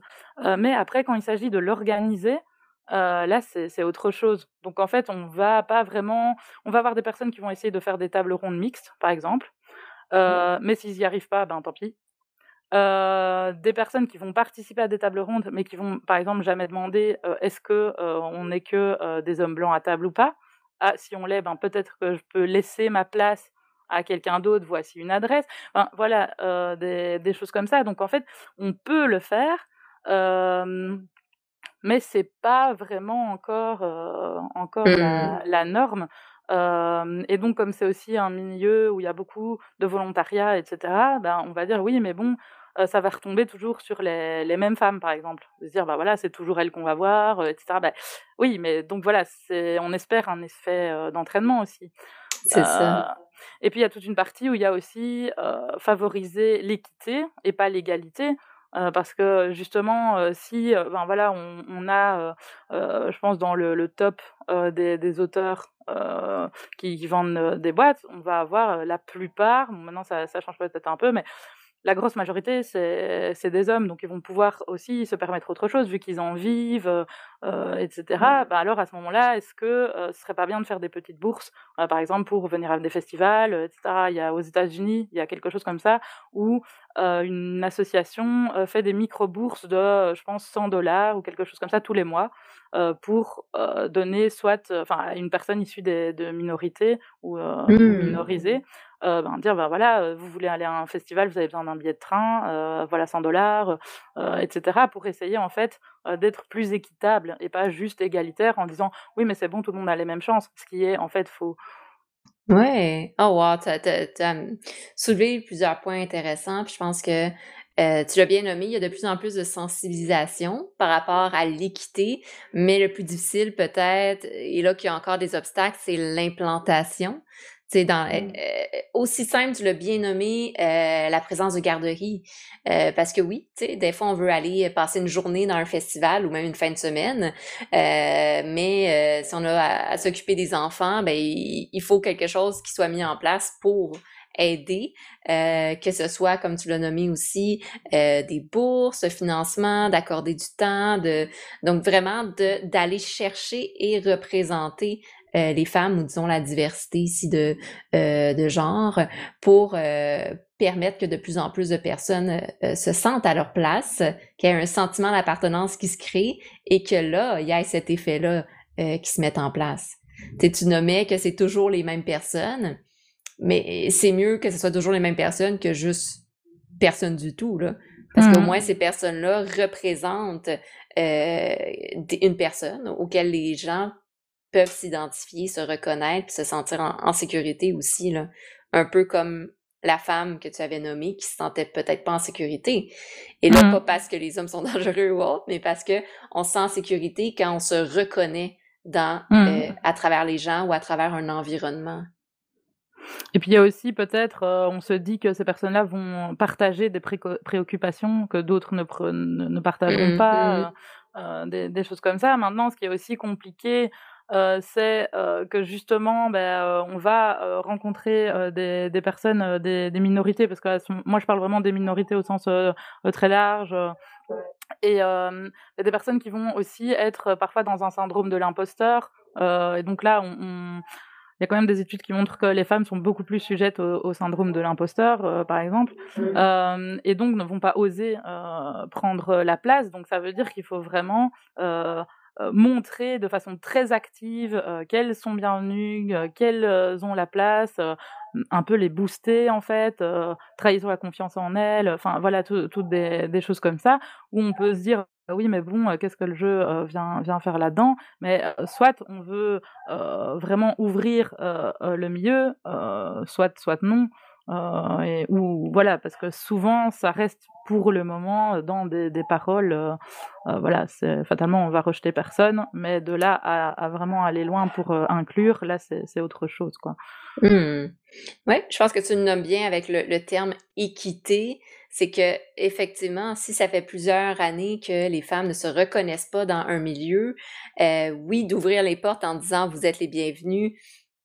S2: mais après, quand il s'agit de l'organiser, là, c'est autre chose. Donc en fait, on va pas vraiment, on va avoir des personnes qui vont essayer de faire des tables rondes mixtes, par exemple. Mmh. Mais s'ils n'y arrivent pas, ben tant pis. des personnes qui vont participer à des tables rondes, mais qui vont, par exemple, jamais demander est-ce que on n'est que des hommes blancs à table ou pas? Ah, si on l'est, ben peut-être que je peux laisser ma place à quelqu'un d'autre. Voici une adresse. Enfin, voilà, des, des, choses comme ça. Donc en fait, on peut le faire mais c'est pas vraiment encore, encore la, mmh. norme. et donc, comme c'est aussi un milieu où il y a beaucoup de volontariat, etc., ben, on va dire oui, mais bon, ça va retomber toujours sur les, les, mêmes femmes, par exemple. De se dire, bah voilà, c'est toujours elles qu'on va voir, etc. Ben, oui, mais donc voilà, on espère un effet d'entraînement aussi.
S1: C'est ça.
S2: Et puis il y a toute une partie où il y a aussi favoriser l'équité et pas l'égalité parce que justement, si, ben voilà, on, on a, je pense dans le, le top des, des, auteurs qui, qui, vendent des boîtes, on va avoir la plupart, maintenant ça, ça change peut-être un peu, mais la grosse majorité, c'est des hommes, donc ils vont pouvoir aussi se permettre autre chose, vu qu'ils en vivent, euh, etc. Mmh. Bah alors, à ce moment-là, est-ce que euh, ce serait pas bien de faire des petites bourses, par exemple, pour venir à des festivals, etc. Il y a aux États-Unis, il y a quelque chose comme ça, où une association fait des micro-bourses de, je pense, 100 dollars ou quelque chose comme ça tous les mois, pour donner soit enfin, à une personne issue des, de minorités ou, mmh. minorisée, ben, dire ben voilà, vous voulez aller à un festival, vous avez besoin d'un billet de train, voilà 100 dollars, etc. pour essayer en fait d'être plus équitable et pas juste égalitaire en disant oui mais c'est bon tout le monde a les mêmes chances, ce qui est en fait faux.
S1: Ouais, oh wow, tu as, soulevé plusieurs points intéressants, puis je pense que tu l'as bien nommé, il y a de plus en plus de sensibilisation par rapport à l'équité, mais le plus difficile peut-être, et là qu'il y a encore des obstacles, c'est l'implantation. C'est dans mmh. euh, aussi simple, tu l'as bien nommé, euh, la présence de garderie. Euh, parce que oui, tu sais, des fois on veut aller passer une journée dans un festival ou même une fin de semaine, mais si on a à, s'occuper des enfants, ben il, faut quelque chose qui soit mis en place pour aider, que ce soit, comme tu l'as nommé aussi, des bourses, financement, d'accorder du temps, de donc vraiment d'aller chercher et représenter les femmes ou disons la diversité ici de, de genre pour permettre que de plus en plus de personnes se sentent à leur place, qu'il y ait un sentiment d'appartenance qui se crée et que là, il y ait cet effet-là qui se met en place. Tu, tu nommais que c'est toujours les mêmes personnes, mais c'est mieux que ce soit toujours les mêmes personnes que juste personne du tout, là. Parce qu'au mmh. moins, ces personnes-là représentent euh, une personne auquel les gens peuvent s'identifier, se reconnaître, se sentir en, sécurité aussi, là. Un peu comme la femme que tu avais nommée qui se sentait peut-être pas en sécurité. Et là, mmh. pas parce que les hommes sont dangereux ou autre, mais parce que on se sent en sécurité quand on se reconnaît dans, mmh. euh, à travers les gens ou à travers un environnement.
S2: Et puis il y a aussi peut-être, euh, on se dit que ces personnes-là vont partager des préoccupations que d'autres ne, ne, partageront mmh, pas. Euh, des, des, choses comme ça. Maintenant, ce qui est aussi compliqué, c'est que justement, ben, on va rencontrer des, des, personnes, des, des, minorités, parce que moi je parle vraiment des minorités au sens très large. Et des personnes qui vont aussi être parfois dans un syndrome de l'imposteur. et donc là, on, on il y a quand même des études qui montrent que les femmes sont beaucoup plus sujettes au, syndrome de l'imposteur, euh, par exemple, euh, et donc ne vont pas oser euh, prendre la place. Donc ça veut dire qu'il faut vraiment euh, euh, montrer de façon très active qu'elles sont bienvenues, qu'elles ont la place, un peu les booster en fait, travailler la confiance en elles, enfin voilà, toutes des, des, choses comme ça, où on peut se dire bah oui, mais bon, qu'est-ce que le jeu vient, vient faire là-dedans? Mais soit on veut vraiment ouvrir le milieu, soit, soit non. Et, ou voilà, parce que souvent ça reste pour le moment dans des, paroles. voilà, c'est fatalement on va rejeter personne, mais de là à, vraiment aller loin pour inclure, là c'est autre chose, quoi.
S1: Mmh. Oui, je pense que tu le nommes bien avec le, le terme équité c'est que effectivement, si ça fait plusieurs années que les femmes ne se reconnaissent pas dans un milieu, euh, oui, d'ouvrir les portes en disant vous êtes les bienvenus,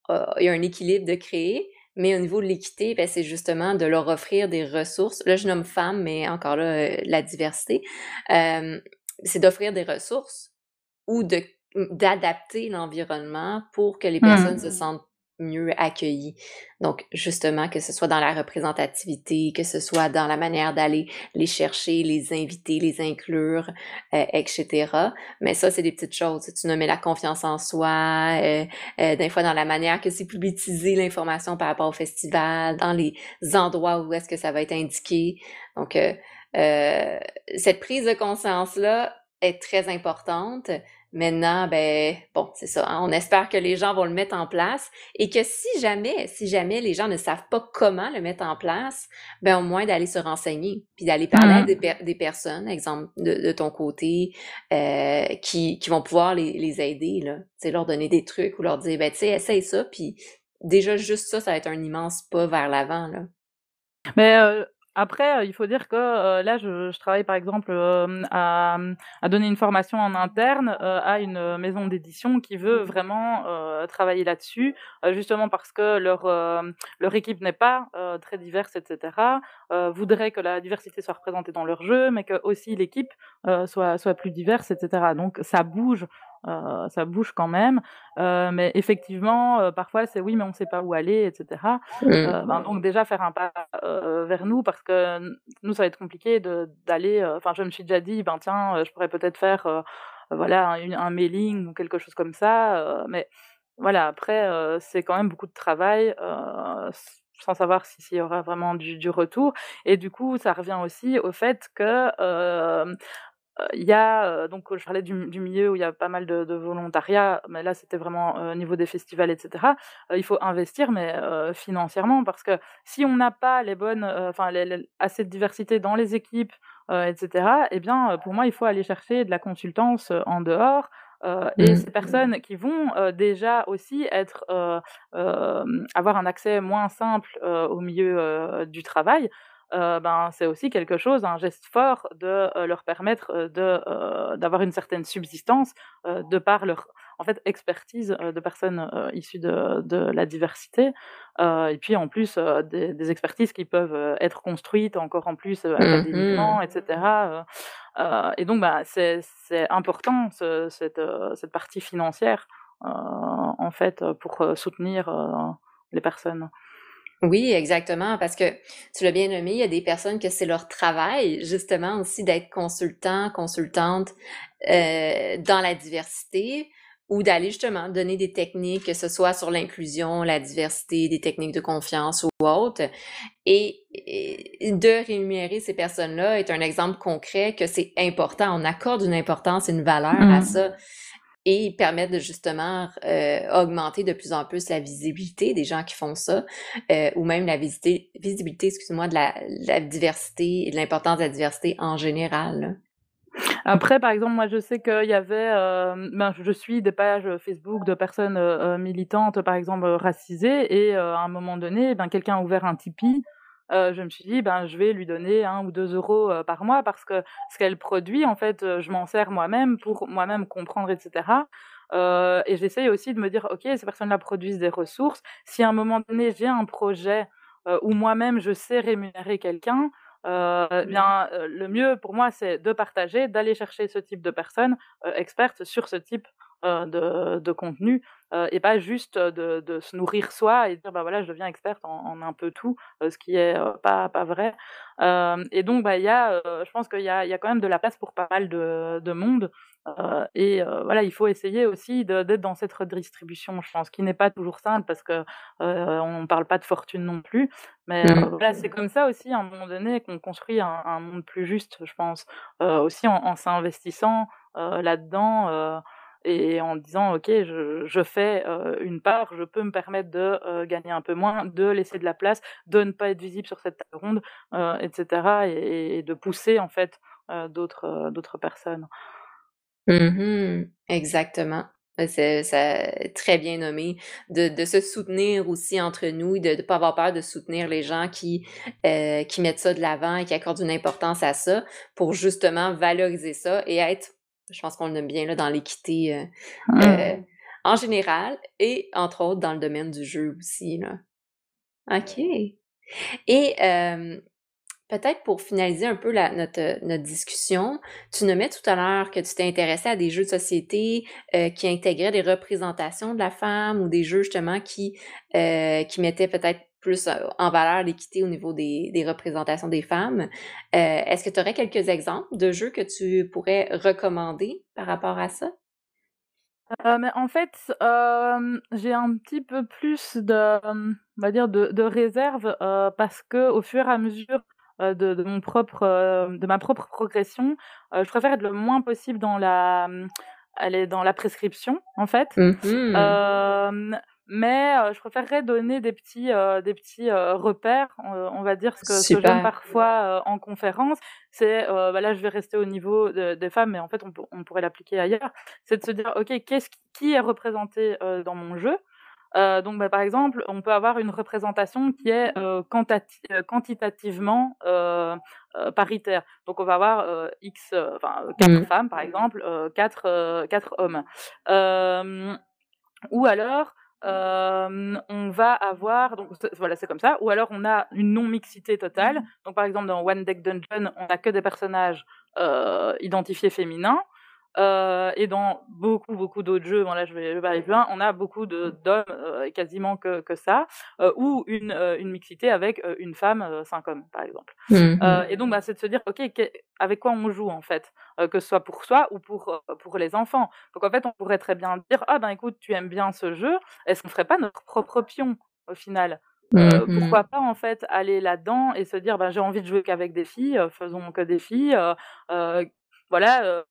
S1: euh, il y a un équilibre de créer. Mais au niveau de l'équité, ben, c'est justement de leur offrir des ressources. Là, je nomme femme, mais encore là, euh, la diversité. c'est d'offrir des ressources ou de d'adapter l'environnement pour que les personnes se sentent mieux accueillis. Donc, justement, que ce soit dans la représentativité, que ce soit dans la manière d'aller les chercher, les inviter, les inclure, euh, etc. Mais ça, c'est des petites choses. Tu nommais la confiance en soi, euh, euh, des fois dans la manière que c'est publicisé l'information par rapport au festival, dans les endroits où est-ce que ça va être indiqué. Donc, euh, cette prise de conscience-là est très importante, Maintenant, ben bon, c'est ça. Hein, on espère que les gens vont le mettre en place et que si jamais, si jamais les gens ne savent pas comment le mettre en place, ben au moins d'aller se renseigner, puis d'aller parler à mmh. des, personnes, exemple de, ton côté, euh, qui, qui vont pouvoir les, les aider là, tu leur donner des trucs ou leur dire ben tu sais essaye ça, puis déjà juste ça, ça va être un immense pas vers l'avant là.
S2: Mais euh, après, il faut dire que euh, là, je, je, travaille par exemple euh, à, à, donner une formation en interne euh, à une maison d'édition qui veut vraiment travailler là-dessus, justement parce que leur, leur équipe n'est pas très diverse, etc. voudrait que la diversité soit représentée dans leur jeu, mais que aussi l'équipe soit, soit plus diverse, etc. Donc ça bouge euh, ça bouge quand même. Euh, mais effectivement, euh, parfois c'est oui, mais on ne sait pas où aller, etc. Mmh. Ben, donc déjà faire un pas vers nous parce que nous ça va être compliqué d'aller. Enfin, je me suis déjà dit, ben tiens, je pourrais peut-être faire voilà un, un, mailing ou quelque chose comme ça. mais voilà, après c'est quand même beaucoup de travail sans savoir s'il y aura vraiment du, du, retour. Et du coup, ça revient aussi au fait que euh, il y a donc je parlais du, milieu où il y a pas mal de, de volontariat, mais là c'était vraiment au niveau des festivals, etc. il faut investir, mais financièrement, parce que si on n'a pas les bonnes, enfin assez de diversité dans les équipes, etc. Eh bien, pour moi, il faut aller chercher de la consultance en dehors. et mmh. ces personnes qui vont déjà aussi être avoir un accès moins simple au milieu du travail, euh, ben, c'est aussi quelque chose, un geste fort de euh, leur permettre euh, de, d'avoir une certaine subsistance de par leur, en fait expertise de personnes issues de, de, la diversité, et puis en plus des, des, expertises qui peuvent être construites encore en plus mmh académiquement, etc. et donc bah, c'est important cette, cette partie financière en fait pour soutenir les personnes.
S1: Oui, exactement, parce que tu l'as bien nommé, il y a des personnes que c'est leur travail, justement, aussi d'être consultant, consultante euh, dans la diversité ou d'aller justement donner des techniques, que ce soit sur l'inclusion, la diversité, des techniques de confiance ou autres. Et, de rémunérer ces personnes-là est un exemple concret que c'est important. On accorde une importance une valeur à mmh. ça et permettre de justement euh, augmenter de plus en plus la visibilité des gens qui font ça, euh, ou même la visibilité, visibilité excuse-moi, de la, la, diversité et de l'importance de la diversité en général.
S2: Après, par exemple, moi, je sais qu'il y avait, euh, ben, je suis des pages Facebook de personnes euh, militantes, par exemple, racisées, et à un moment donné, ben, quelqu'un a ouvert un Tipeee euh, je me suis dit, ben, je vais lui donner un ou deux euros euh, par mois parce que ce qu'elle produit, en fait, euh, je m'en sers moi-même pour moi-même comprendre, etc. Euh, et j'essaye aussi de me dire, OK, ces personnes-là produisent des ressources. Si à un moment donné, j'ai un projet où moi-même, je sais rémunérer quelqu'un, euh, bien, le mieux pour moi, c'est de partager, d'aller chercher ce type de personnes expertes sur ce type de, de, contenu euh, et pas juste de, de, se nourrir soi et dire bah voilà je deviens experte en, en un peu tout euh, ce qui est pas pas vrai et donc bah il y a je pense qu'il y a il y a quand même de la place pour pas mal de, de monde et voilà il faut essayer aussi d'être dans cette redistribution je pense qui n'est pas toujours simple parce que on parle pas de fortune non plus mais mmh. voilà c'est comme ça aussi à un moment donné qu'on construit un, un, monde plus juste je pense aussi en, en s'investissant là-dedans et en disant ok je, fais euh, une part je peux me permettre de euh, gagner un peu moins de laisser de la place de ne pas être visible sur cette table ronde euh, etc et, de pousser en fait d'autres d'autres personnes.
S1: Mmh exactement. C'est très bien nommé. De, de, se soutenir aussi entre nous, de ne pas avoir peur de soutenir les gens qui, qui mettent ça de l'avant et qui accordent une importance à ça pour justement valoriser ça et être je pense qu'on aime bien là, dans l'équité euh, euh, en général et entre autres dans le domaine du jeu aussi. Là. OK. Et euh, peut-être pour finaliser un peu la, notre, notre discussion, tu nommais tout à l'heure que tu t'es intéressé à des jeux de société qui intégraient des représentations de la femme ou des jeux justement qui, qui mettaient peut-être plus euh, en valeur l'équité au niveau des, des, représentations des femmes. Euh, Est-ce que tu aurais quelques exemples de jeux que tu pourrais recommander par rapport à ça?
S2: Euh, mais en fait, euh, j'ai un petit peu plus de, on va dire, de, de réserve parce que au fur et à mesure de, de, mon propre, de ma propre progression, je préfère être le moins possible dans la, aller dans la prescription, en fait. Mmh mais je préférerais donner des petits, des petits repères, on va dire, ce que, ce que j'aime parfois en conférence, c'est, bah là je vais rester au niveau des femmes, mais en fait on, on pourrait l'appliquer ailleurs, c'est de se dire, ok, qu'est-ce qui est représenté dans mon jeu? Euh, donc, bah, par exemple, on peut avoir une représentation qui est euh, quantitativement euh, paritaire. Donc, on va avoir x, enfin quatre mmh. femmes, par exemple, quatre, quatre hommes. ou alors, euh, on va avoir donc voilà c'est comme ça. Ou alors on a une non mixité totale. Mmh. donc par exemple dans One Deck Dungeon on a que des personnages euh, identifiés féminins euh, et dans beaucoup, beaucoup d'autres jeux, bon là je vais, je vais aller plus loin, on a beaucoup d'hommes, euh, quasiment que, que ça, euh, ou une, une mixité avec une femme, cinq hommes par exemple. Mmh. et donc bah, c'est de se dire, ok, avec quoi on joue en fait, que ce soit pour soi ou pour, pour les enfants. Donc en fait on pourrait très bien dire, ah ben écoute, tu aimes bien ce jeu, est-ce qu'on ferait pas notre propre pion au final? Euh, mmh. pourquoi pas en fait aller là-dedans et se dire bah, j'ai envie de jouer qu'avec des filles, faisons que des filles. Euh, voilà,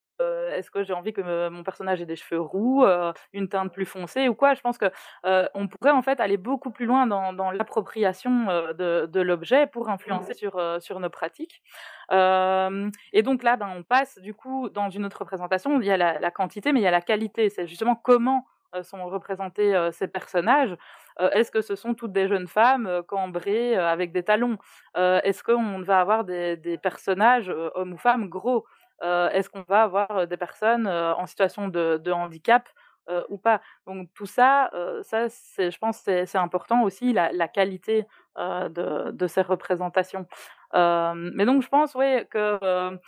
S2: est-ce que j'ai envie que mon personnage ait des cheveux roux, euh, une teinte plus foncée ou quoi? Je pense que euh, on pourrait en fait aller beaucoup plus loin dans, dans l'appropriation de, de l'objet pour influencer sur sur nos pratiques. et donc là, ben, on passe du coup dans une autre représentation. Il y a la, la quantité, mais il y a la qualité. C'est justement comment sont représentés ces personnages. Est-ce que ce sont toutes des jeunes femmes cambrées avec des talons? Est-ce qu'on va avoir des, des personnages, hommes ou femmes, gros? euh, est-ce qu'on va avoir des personnes en situation de, handicap ou pas? Donc tout ça, ça je pense c'est important aussi la, la qualité de, de, ces représentations. mais donc je pense oui que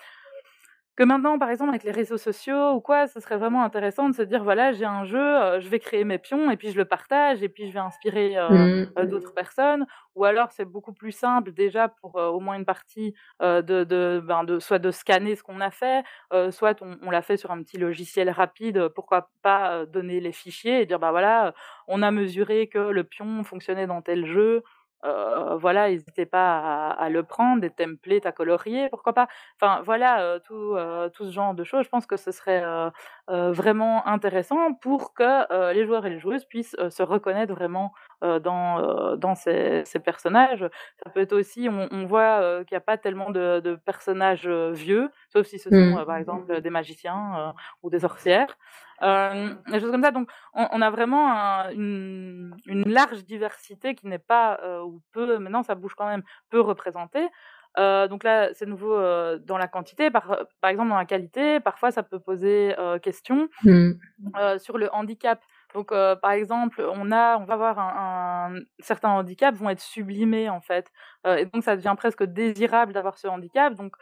S2: que maintenant, par exemple, avec les réseaux sociaux ou quoi, ce serait vraiment intéressant de se dire voilà, j'ai un jeu, euh, je vais créer mes pions et puis je le partage et puis je vais inspirer euh, mmh. euh, d'autres personnes. Ou alors, c'est beaucoup plus simple déjà pour au moins une partie de, de, ben, de, soit de scanner ce qu'on a fait, soit on, on l'a fait sur un petit logiciel rapide. Pourquoi pas donner les fichiers et dire bah voilà, on a mesuré que le pion fonctionnait dans tel jeu. Euh, voilà, n'hésitez pas à, le prendre, des templates à colorier, pourquoi pas. Enfin, voilà, euh, tout, euh, tout, ce genre de choses. Je pense que ce serait vraiment intéressant pour que les joueurs et les joueuses puissent se reconnaître vraiment dans, dans ces, ces, personnages. Ça peut être aussi, on, voit qu'il n'y a pas tellement de, de personnages vieux, sauf si ce sont, mmh. par exemple, des magiciens ou des sorcières. Euh, des choses comme ça. Donc, on, a vraiment une, une, large diversité qui n'est pas, euh, ou peu, maintenant ça bouge quand même, peu représentée. Euh, donc là, c'est nouveau euh, dans la quantité. Par, par exemple, dans la qualité, parfois ça peut poser euh, question mmh. sur le handicap. Donc, par exemple, on a, on va avoir un, un, certains handicaps vont être sublimés en fait, et donc ça devient presque désirable d'avoir ce handicap. Donc,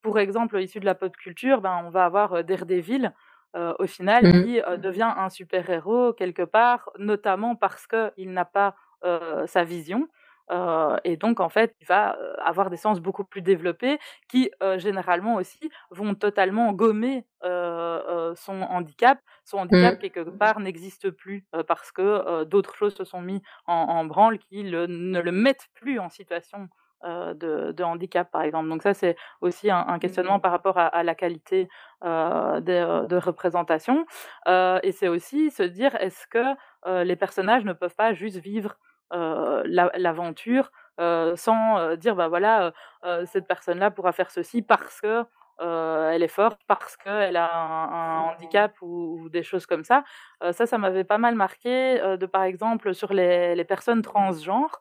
S2: pour exemple, issu de la pop culture, ben on va avoir Daredevil euh, au final, mmh. qui euh, devient un super-héros quelque part, notamment parce qu'il n'a pas euh, sa vision. et donc, en fait, il va avoir des sens beaucoup plus développés qui, généralement aussi, vont totalement gommer son handicap. Son handicap, mmh. quelque part, n'existe plus parce que d'autres choses se sont mis en, branle qui ne le mettent plus en situation euh, de, de, handicap, par exemple. Donc ça, c'est aussi un, questionnement mmh. par rapport à, la qualité euh, de, euh, de, représentation. Euh, et c'est aussi se dire, est-ce que les personnages ne peuvent pas juste vivre l'aventure sans dire, bah voilà, cette personne-là pourra faire ceci parce que elle est forte parce qu'elle a un, handicap ou, des choses comme ça. ça, ça m'avait pas mal marqué, de par exemple sur les, les personnes transgenres.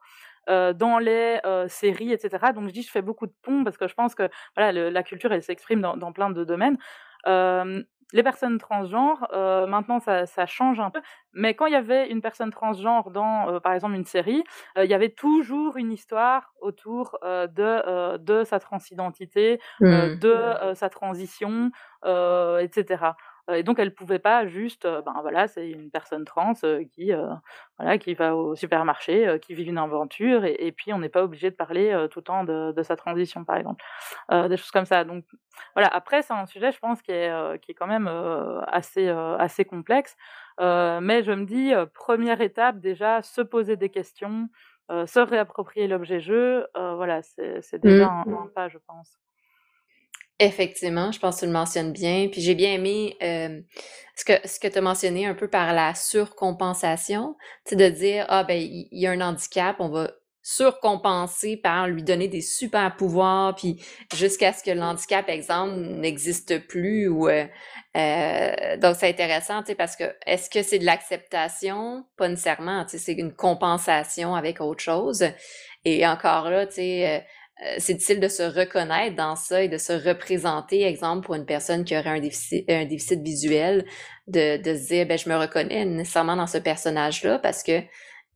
S2: Euh, dans les euh, séries, etc. Donc je dis, je fais beaucoup de ponts parce que je pense que voilà, la culture, elle s'exprime dans, dans, plein de domaines. Euh, les personnes transgenres, maintenant ça, ça, change un peu, mais quand il y avait une personne transgenre dans, par exemple, une série, il y avait toujours une histoire autour de, de sa transidentité, mmh. de sa transition, etc. Et donc, elle pouvait pas juste, ben voilà, c'est une personne trans qui, voilà, qui va au supermarché, qui vit une aventure, et, puis on n'est pas obligé de parler tout le temps de, de, sa transition, par exemple, des choses comme ça. Donc, voilà. Après, c'est un sujet, je pense, qui est, qui est quand même assez, assez complexe. mais je me dis, première étape déjà, se poser des questions, se réapproprier l'objet jeu, voilà, c'est déjà mmh. un, un pas, je pense.
S1: Effectivement, je pense que tu le mentionnes bien. Puis j'ai bien aimé euh, ce que ce que tu as mentionné un peu par la surcompensation, c'est de dire ah ben il y, a un handicap, on va surcompenser par lui donner des super pouvoirs, puis jusqu'à ce que le handicap, exemple, n'existe plus ou euh, euh, donc c'est intéressant, tu sais, parce que est-ce que c'est de l'acceptation? Pas nécessairement, tu sais, c'est une compensation avec autre chose. Et encore là, tu sais euh, c'est difficile de se reconnaître dans ça et de se représenter, exemple, pour une personne qui aurait un déficit, un déficit visuel, de, de se dire, ben, je me reconnais nécessairement dans ce personnage-là parce que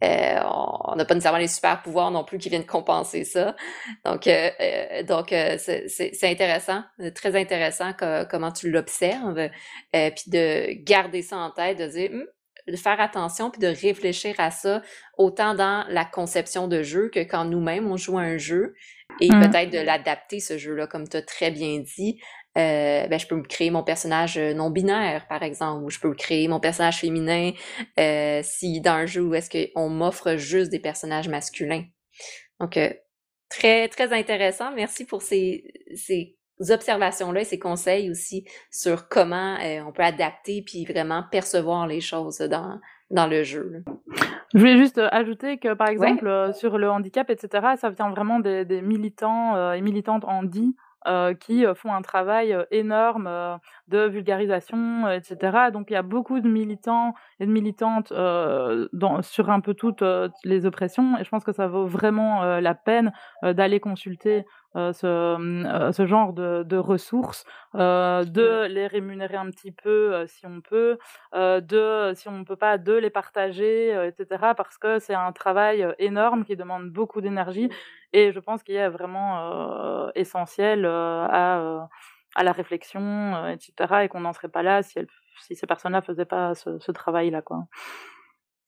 S1: euh, on n'a pas nécessairement les super pouvoirs non plus qui viennent compenser ça. Donc, euh, euh donc c'est intéressant, très intéressant comment tu l'observes, puis de garder ça en tête, de dire, hum, de faire attention puis de réfléchir à ça autant dans la conception de jeu que quand nous-mêmes on joue à un jeu et mmh. peut-être de l'adapter ce jeu-là comme tu as très bien dit. Euh, ben, je peux créer mon personnage euh, non binaire par exemple ou je peux créer mon personnage féminin euh, si dans un jeu où est-ce qu'on m'offre juste des personnages masculins. Donc euh, très très intéressant. Merci pour ces, ces observations-là et ces conseils aussi sur comment euh, on peut adapter puis vraiment percevoir les choses dans, dans le jeu.
S2: Je voulais juste euh, ajouter que, par exemple, euh, sur le handicap, etc., ça vient vraiment des, des militants et militantes handi euh, qui font un travail énorme de vulgarisation, etc. Donc il y a beaucoup de militants et de militantes dans, sur un peu toutes les oppressions, et je pense que ça vaut vraiment la peine d'aller consulter ce, ce, genre de, de ressources, de les rémunérer un petit peu si on peut, de si on ne peut pas, de les partager, etc. Parce que c'est un travail énorme qui demande beaucoup d'énergie et je pense qu'il est vraiment essentiel à à la réflexion, etc. Et qu'on n'en serait pas là si, si ces personnes-là faisaient pas ce, ce travail-là, quoi.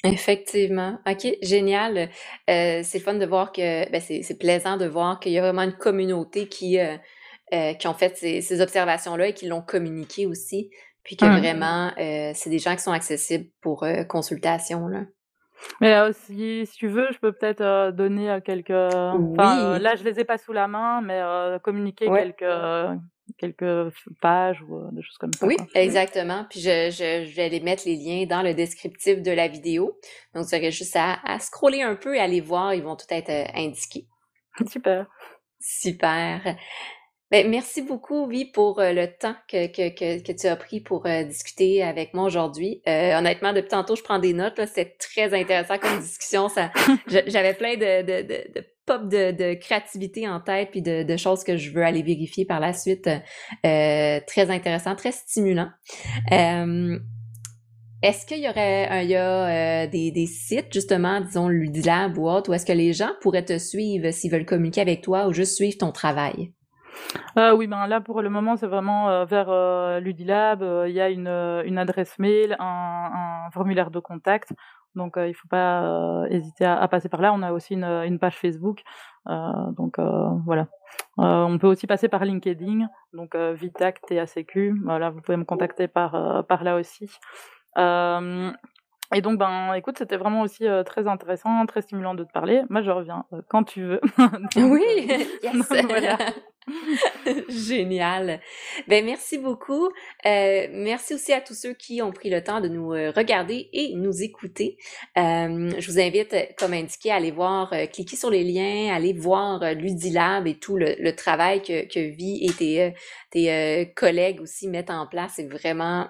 S1: Effectivement. OK, génial. Euh, c'est fun de voir que, ben c'est plaisant de voir qu'il y a vraiment une communauté qui, euh, euh, qui ont fait ces, ces observations-là et qui l'ont communiqué aussi. Puis que mmh. vraiment, c'est des gens qui sont accessibles pour consultation. Là.
S2: Mais si, si, tu veux, je peux peut-être donner quelques. Enfin, là, je les ai pas sous la main, mais communiquer quelques quelques pages ou euh, des choses comme ça.
S1: Oui, exactement. Puis je, je, je, vais les mettre les liens dans le descriptif de la vidéo. Donc, tu aurais juste à, à scroller un peu et aller voir. Ils vont tout être euh, indiqués.
S2: Super.
S1: Super. Ben, merci beaucoup, Oui, pour euh, le temps que, que, que, que, tu as pris pour discuter avec moi aujourd'hui. honnêtement, depuis tantôt, je prends des notes. C'était très intéressant comme discussion. Ça, j'avais plein de, de, de, de pop de, créativité en tête puis de, choses que je veux aller vérifier par la suite. Euh, très intéressant, très stimulant. Euh, est-ce qu'il y aurait il y a, euh, des, sites, justement, disons Ludilab ou autre, où est-ce que les gens pourraient te suivre s'ils veulent communiquer avec toi ou juste suivre ton travail?
S2: oui, ben là pour le moment c'est vraiment vers Ludilab. Il y a une, adresse mail, un, formulaire de contact. Donc, il ne faut pas hésiter à, passer par là. On a aussi une, une page Facebook. donc, voilà. on peut aussi passer par LinkedIn. Donc, Vitac, TACQ. Voilà, vous pouvez me contacter par, par là aussi. et donc, ben, écoute, c'était vraiment aussi très intéressant, très stimulant de te parler. Moi, je reviens quand tu veux.
S1: oui, yes. voilà. Génial. Ben merci beaucoup. Euh, merci aussi à tous ceux qui ont pris le temps de nous euh, regarder et nous écouter. Euh, je vous invite, comme indiqué, à aller voir, cliquer sur les liens, aller voir l'Udilab et tout le, travail que, que Vi et tes, tes collègues aussi mettent en place. C'est vraiment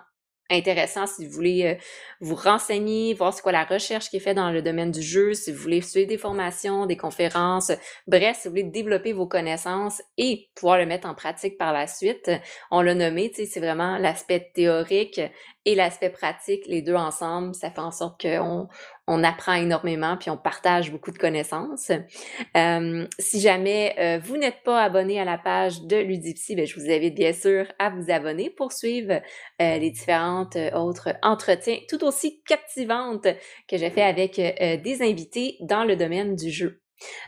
S1: intéressant si vous voulez euh, vous renseigner, voir c'est quoi la recherche qui est faite dans le domaine du jeu, si vous voulez suivre des formations, des conférences, bref, si vous voulez développer vos connaissances et pouvoir le mettre en pratique par la suite. On l'a nommé, c'est vraiment l'aspect théorique et l'aspect pratique, les deux ensemble, ça fait en sorte qu'on on apprend énormément puis on partage beaucoup de connaissances. Euh, si jamais euh, vous n'êtes pas abonné à la page de Ludipsy, ben, je vous invite bien sûr à vous abonner pour suivre euh, les différentes autres entretiens tout aussi captivantes que j'ai fait avec des invités dans le domaine du jeu.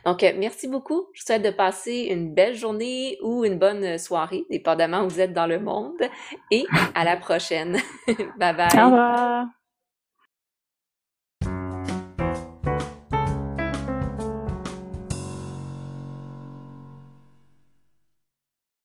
S1: Donc, merci beaucoup. Je vous souhaite de passer une belle journée ou une bonne soirée, dépendamment où vous êtes dans le monde. Et à la prochaine. bye bye.